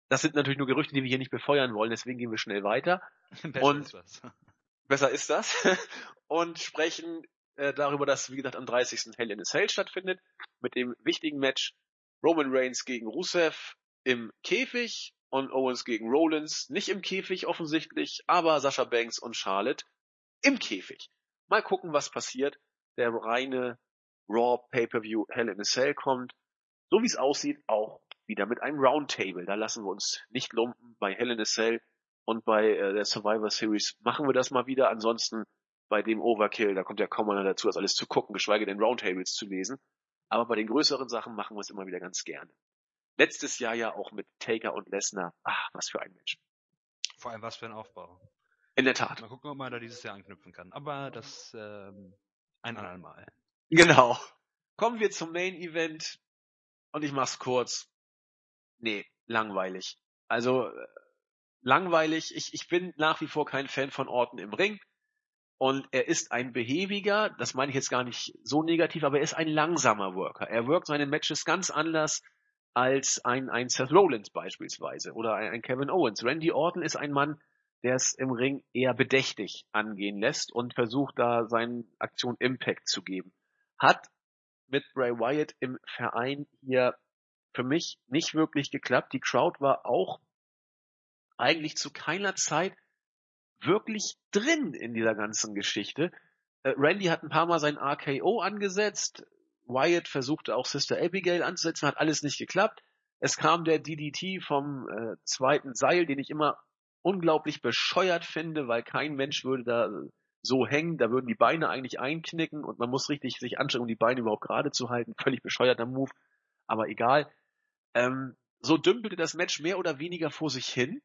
das sind natürlich nur Gerüchte, die wir hier nicht befeuern wollen, deswegen gehen wir schnell weiter. besser und ist das. besser ist das. und sprechen äh, darüber, dass, wie gesagt, am 30. Hell in a Cell stattfindet, mit dem wichtigen Match Roman Reigns gegen Rusev im Käfig und Owens gegen Rollins, nicht im Käfig offensichtlich, aber Sascha Banks und Charlotte im Käfig. Mal gucken, was passiert. Der reine Raw Pay-Per-View Hell in a Cell kommt. So wie es aussieht, auch wieder mit einem Roundtable. Da lassen wir uns nicht lumpen. Bei Hell in a Cell und bei äh, der Survivor Series machen wir das mal wieder. Ansonsten bei dem Overkill, da kommt ja kaum einer dazu, das alles zu gucken, geschweige denn Roundtables zu lesen. Aber bei den größeren Sachen machen wir es immer wieder ganz gerne. Letztes Jahr ja auch mit Taker und Lesnar. Ach, was für ein Mensch. Vor allem was für ein Aufbau. In der Tat. Mal gucken, ob man da dieses Jahr anknüpfen kann. Aber das ähm, ein andermal. Mal. Genau. Kommen wir zum Main Event. Und ich mach's kurz. Nee, langweilig. Also äh, langweilig. Ich, ich bin nach wie vor kein Fan von Orten im Ring. Und er ist ein behäbiger, das meine ich jetzt gar nicht so negativ, aber er ist ein langsamer Worker. Er wirkt seine Matches ganz anders als ein, ein Seth Rollins beispielsweise oder ein, ein Kevin Owens. Randy Orton ist ein Mann, der es im Ring eher bedächtig angehen lässt und versucht da seinen Aktion Impact zu geben. Hat mit Bray Wyatt im Verein hier für mich nicht wirklich geklappt. Die Crowd war auch eigentlich zu keiner Zeit wirklich drin in dieser ganzen Geschichte. Äh, Randy hat ein paar Mal sein RKO angesetzt. Wyatt versuchte auch Sister Abigail anzusetzen, hat alles nicht geklappt. Es kam der DDT vom äh, zweiten Seil, den ich immer unglaublich bescheuert finde, weil kein Mensch würde da so hängen, da würden die Beine eigentlich einknicken und man muss richtig sich anstrengen, um die Beine überhaupt gerade zu halten. Völlig bescheuerter Move, aber egal. Ähm, so dümpelte das Match mehr oder weniger vor sich hin.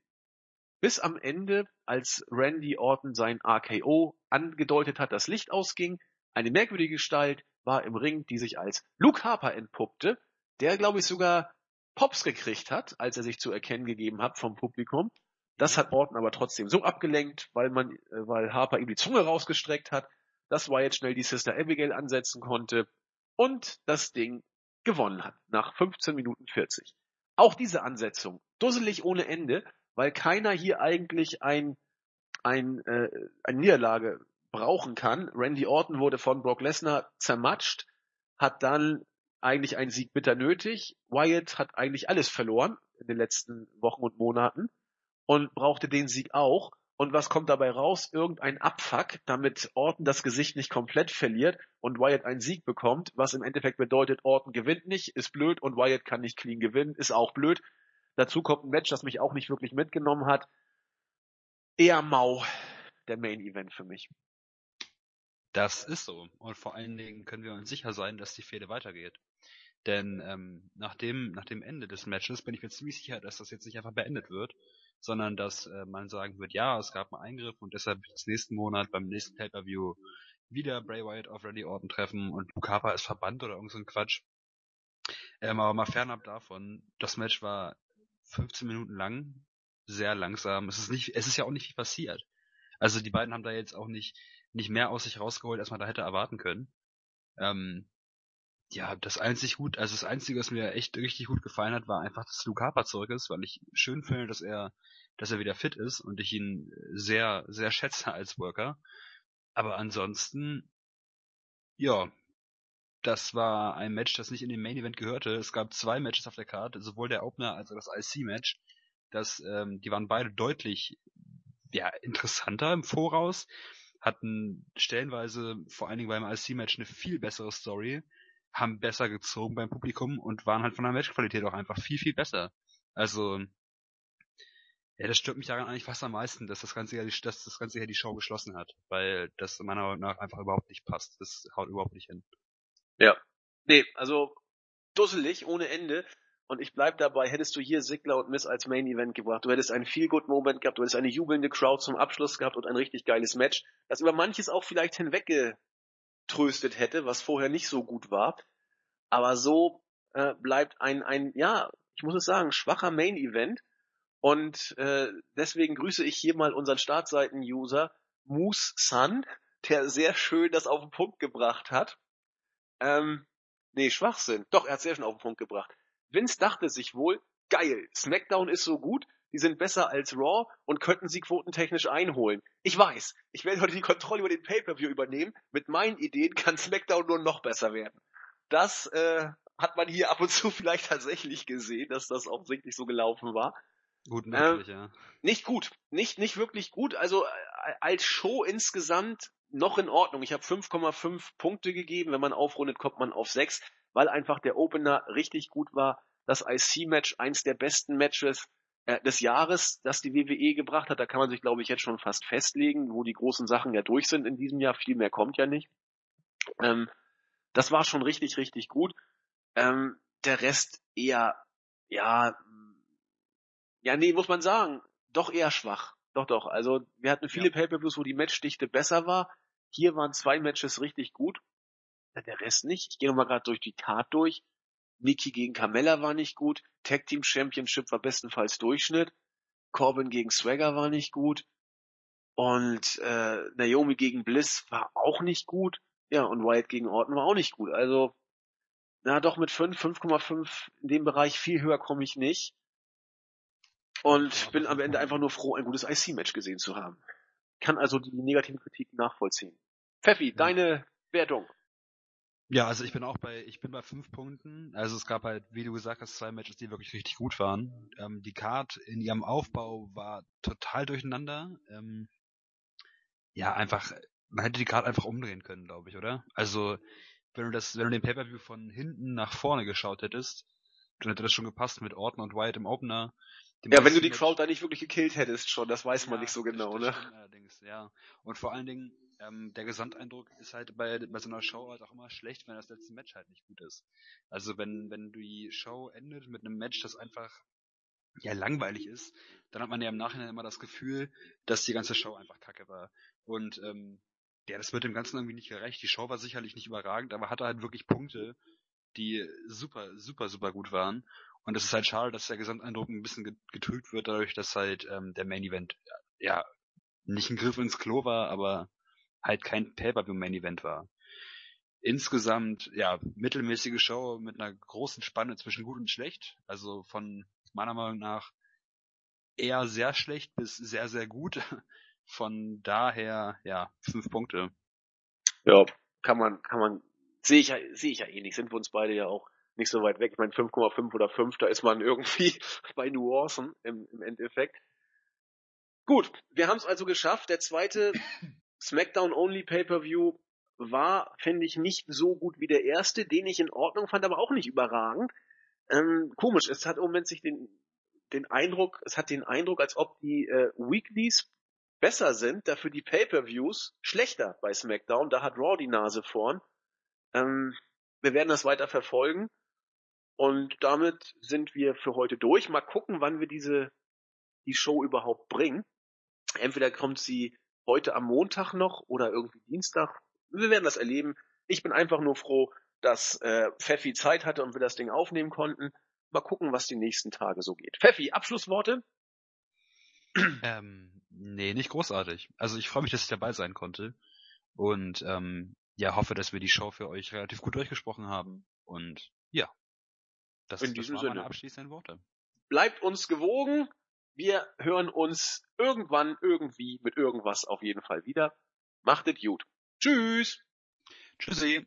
Bis am Ende, als Randy Orton sein RKO angedeutet hat, das Licht ausging, eine merkwürdige Gestalt war im Ring, die sich als Luke Harper entpuppte, der, glaube ich, sogar Pops gekriegt hat, als er sich zu erkennen gegeben hat vom Publikum. Das hat Orton aber trotzdem so abgelenkt, weil man, äh, weil Harper ihm die Zunge rausgestreckt hat, dass Wyatt schnell die Sister Abigail ansetzen konnte und das Ding gewonnen hat nach 15 Minuten 40. Auch diese Ansetzung, dusselig ohne Ende, weil keiner hier eigentlich ein, ein, äh, eine Niederlage brauchen kann. Randy Orton wurde von Brock Lesnar zermatscht, hat dann eigentlich einen Sieg bitter nötig. Wyatt hat eigentlich alles verloren in den letzten Wochen und Monaten und brauchte den Sieg auch. Und was kommt dabei raus? Irgendein Abfuck, damit Orton das Gesicht nicht komplett verliert und Wyatt einen Sieg bekommt, was im Endeffekt bedeutet, Orton gewinnt nicht, ist blöd und Wyatt kann nicht clean gewinnen, ist auch blöd. Dazu kommt ein Match, das mich auch nicht wirklich mitgenommen hat. Eher mau, der Main Event für mich. Das ist so. Und vor allen Dingen können wir uns sicher sein, dass die Fehde weitergeht. Denn ähm, nach, dem, nach dem Ende des Matches bin ich mir ziemlich sicher, dass das jetzt nicht einfach beendet wird, sondern dass äh, man sagen wird, ja, es gab einen Eingriff und deshalb bis nächsten Monat beim nächsten Pay-Per-View wieder Bray Wyatt auf Randy Orton treffen und Bukapa ist verbannt oder irgend so ein Quatsch. Ähm, aber mal fernab davon, das Match war 15 Minuten lang, sehr langsam. Es ist nicht, es ist ja auch nicht viel passiert. Also die beiden haben da jetzt auch nicht, nicht mehr aus sich rausgeholt, als man da hätte erwarten können. Ähm, ja, das einzig gut, also das einzige, was mir echt richtig gut gefallen hat, war einfach, dass Luke Harper zurück ist, weil ich schön finde, dass er, dass er wieder fit ist und ich ihn sehr, sehr schätze als Worker. Aber ansonsten, ja, das war ein Match, das nicht in den Main Event gehörte. Es gab zwei Matches auf der Karte, sowohl der Opener als auch das IC-Match. Das, ähm, die waren beide deutlich ja, interessanter im Voraus, hatten stellenweise vor allen Dingen beim IC-Match eine viel bessere Story haben besser gezogen beim Publikum und waren halt von der Matchqualität auch einfach viel, viel besser. Also, ja, das stört mich daran eigentlich fast am meisten, dass das Ganze ja die, dass das Ganze ja die Show geschlossen hat, weil das meiner Meinung nach einfach überhaupt nicht passt. Das haut überhaupt nicht hin. Ja. Nee, also dusselig ohne Ende. Und ich bleib dabei, hättest du hier Sigler und Miss als Main Event gebracht, du hättest einen Feel-Good-Moment gehabt, du hättest eine jubelnde Crowd zum Abschluss gehabt und ein richtig geiles Match, das über manches auch vielleicht hinwegge tröstet hätte, was vorher nicht so gut war. Aber so äh, bleibt ein, ein, ja, ich muss es sagen, schwacher Main-Event. Und äh, deswegen grüße ich hier mal unseren Startseiten-User Moose Sun, der sehr schön das auf den Punkt gebracht hat. Ähm, nee, Schwachsinn. Doch, er hat sehr schön auf den Punkt gebracht. Vince dachte sich wohl, geil, SmackDown ist so gut, die sind besser als Raw und könnten sie quotentechnisch einholen. Ich weiß, ich werde heute die Kontrolle über den Pay-Per-View übernehmen. Mit meinen Ideen kann SmackDown nur noch besser werden. Das äh, hat man hier ab und zu vielleicht tatsächlich gesehen, dass das offensichtlich so gelaufen war. Gut möglich, ähm, ja. Nicht gut, nicht nicht wirklich gut. Also äh, als Show insgesamt noch in Ordnung. Ich habe 5,5 Punkte gegeben. Wenn man aufrundet, kommt man auf 6, weil einfach der Opener richtig gut war. Das IC-Match eins der besten Matches äh, des Jahres, das die WWE gebracht hat. Da kann man sich, glaube ich, jetzt schon fast festlegen, wo die großen Sachen ja durch sind in diesem Jahr. Viel mehr kommt ja nicht. Ähm, das war schon richtig, richtig gut. Ähm, der Rest eher, ja, ja, nee, muss man sagen, doch eher schwach. Doch, doch. Also wir hatten viele ja. Pay-Per-Views, wo die Matchdichte besser war. Hier waren zwei Matches richtig gut. Der Rest nicht. Ich gehe nochmal gerade durch die Tat durch. Nikki gegen Carmella war nicht gut. Tag Team Championship war bestenfalls Durchschnitt. Corbin gegen Swagger war nicht gut. Und äh, Naomi gegen Bliss war auch nicht gut. Ja, und Wyatt gegen Orton war auch nicht gut. Also, na doch mit 5, 5,5 in dem Bereich viel höher komme ich nicht. Und bin am Ende einfach nur froh, ein gutes IC-Match gesehen zu haben. Kann also die negativen Kritiken nachvollziehen. Pfeffi, ja. deine Wertung. Ja, also ich bin auch bei, ich bin bei fünf Punkten. Also es gab halt, wie du gesagt hast, zwei Matches, die wirklich richtig gut waren. Ähm, die Card in ihrem Aufbau war total durcheinander. Ähm, ja, einfach, man hätte die Card einfach umdrehen können, glaube ich, oder? Also, wenn du das, wenn du den Pay-Per-View von hinten nach vorne geschaut hättest, dann hätte das schon gepasst mit Orton und Wyatt im Opener. Ja, wenn du die Crowd da nicht wirklich gekillt hättest schon, das weiß ja, man nicht so genau, ne? Allerdings, ja. Und vor allen Dingen, ähm, der Gesamteindruck ist halt bei, bei so einer Show halt auch immer schlecht, wenn das letzte Match halt nicht gut ist. Also wenn, wenn die Show endet mit einem Match, das einfach ja langweilig ist, dann hat man ja im Nachhinein immer das Gefühl, dass die ganze Show einfach kacke war. Und ähm, ja, das wird dem Ganzen irgendwie nicht gerecht. Die Show war sicherlich nicht überragend, aber hatte halt wirklich Punkte, die super, super, super gut waren. Und es ist halt schade, dass der Gesamteindruck ein bisschen getrübt wird, dadurch, dass halt ähm, der Main Event ja nicht ein Griff ins Klo war, aber halt kein Pay-Per-View-Main-Event war. Insgesamt, ja, mittelmäßige Show mit einer großen Spanne zwischen gut und schlecht. Also von meiner Meinung nach eher sehr schlecht bis sehr, sehr gut. Von daher, ja, fünf Punkte. Ja, kann man, kann man, sehe ich ja, sehe ich ja eh nicht. Sind wir uns beide ja auch nicht so weit weg. Ich meine, 5,5 oder 5, da ist man irgendwie bei Nuancen im, im Endeffekt. Gut, wir haben es also geschafft. Der zweite SmackDown Only Pay-per-View war, finde ich, nicht so gut wie der erste, den ich in Ordnung fand, aber auch nicht überragend. Ähm, komisch, es hat im Moment sich den, den Eindruck, es hat den Eindruck, als ob die äh, Weeklies besser sind, dafür die Pay-per-Views schlechter bei SmackDown. Da hat Raw die Nase vorn. Ähm, wir werden das weiter verfolgen. Und damit sind wir für heute durch. Mal gucken, wann wir diese, die Show überhaupt bringen. Entweder kommt sie heute am Montag noch oder irgendwie Dienstag. Wir werden das erleben. Ich bin einfach nur froh, dass äh, Pfeffi Zeit hatte und wir das Ding aufnehmen konnten. Mal gucken, was die nächsten Tage so geht. Pfeffi, Abschlussworte? Ähm, nee, nicht großartig. Also ich freue mich, dass ich dabei sein konnte. Und ähm, ja, hoffe, dass wir die Show für euch relativ gut durchgesprochen haben. Und ja, das, In das waren meine abschließenden Worte. Bleibt uns gewogen. Wir hören uns irgendwann, irgendwie, mit irgendwas auf jeden Fall wieder. Macht es gut. Tschüss. Tschüssi.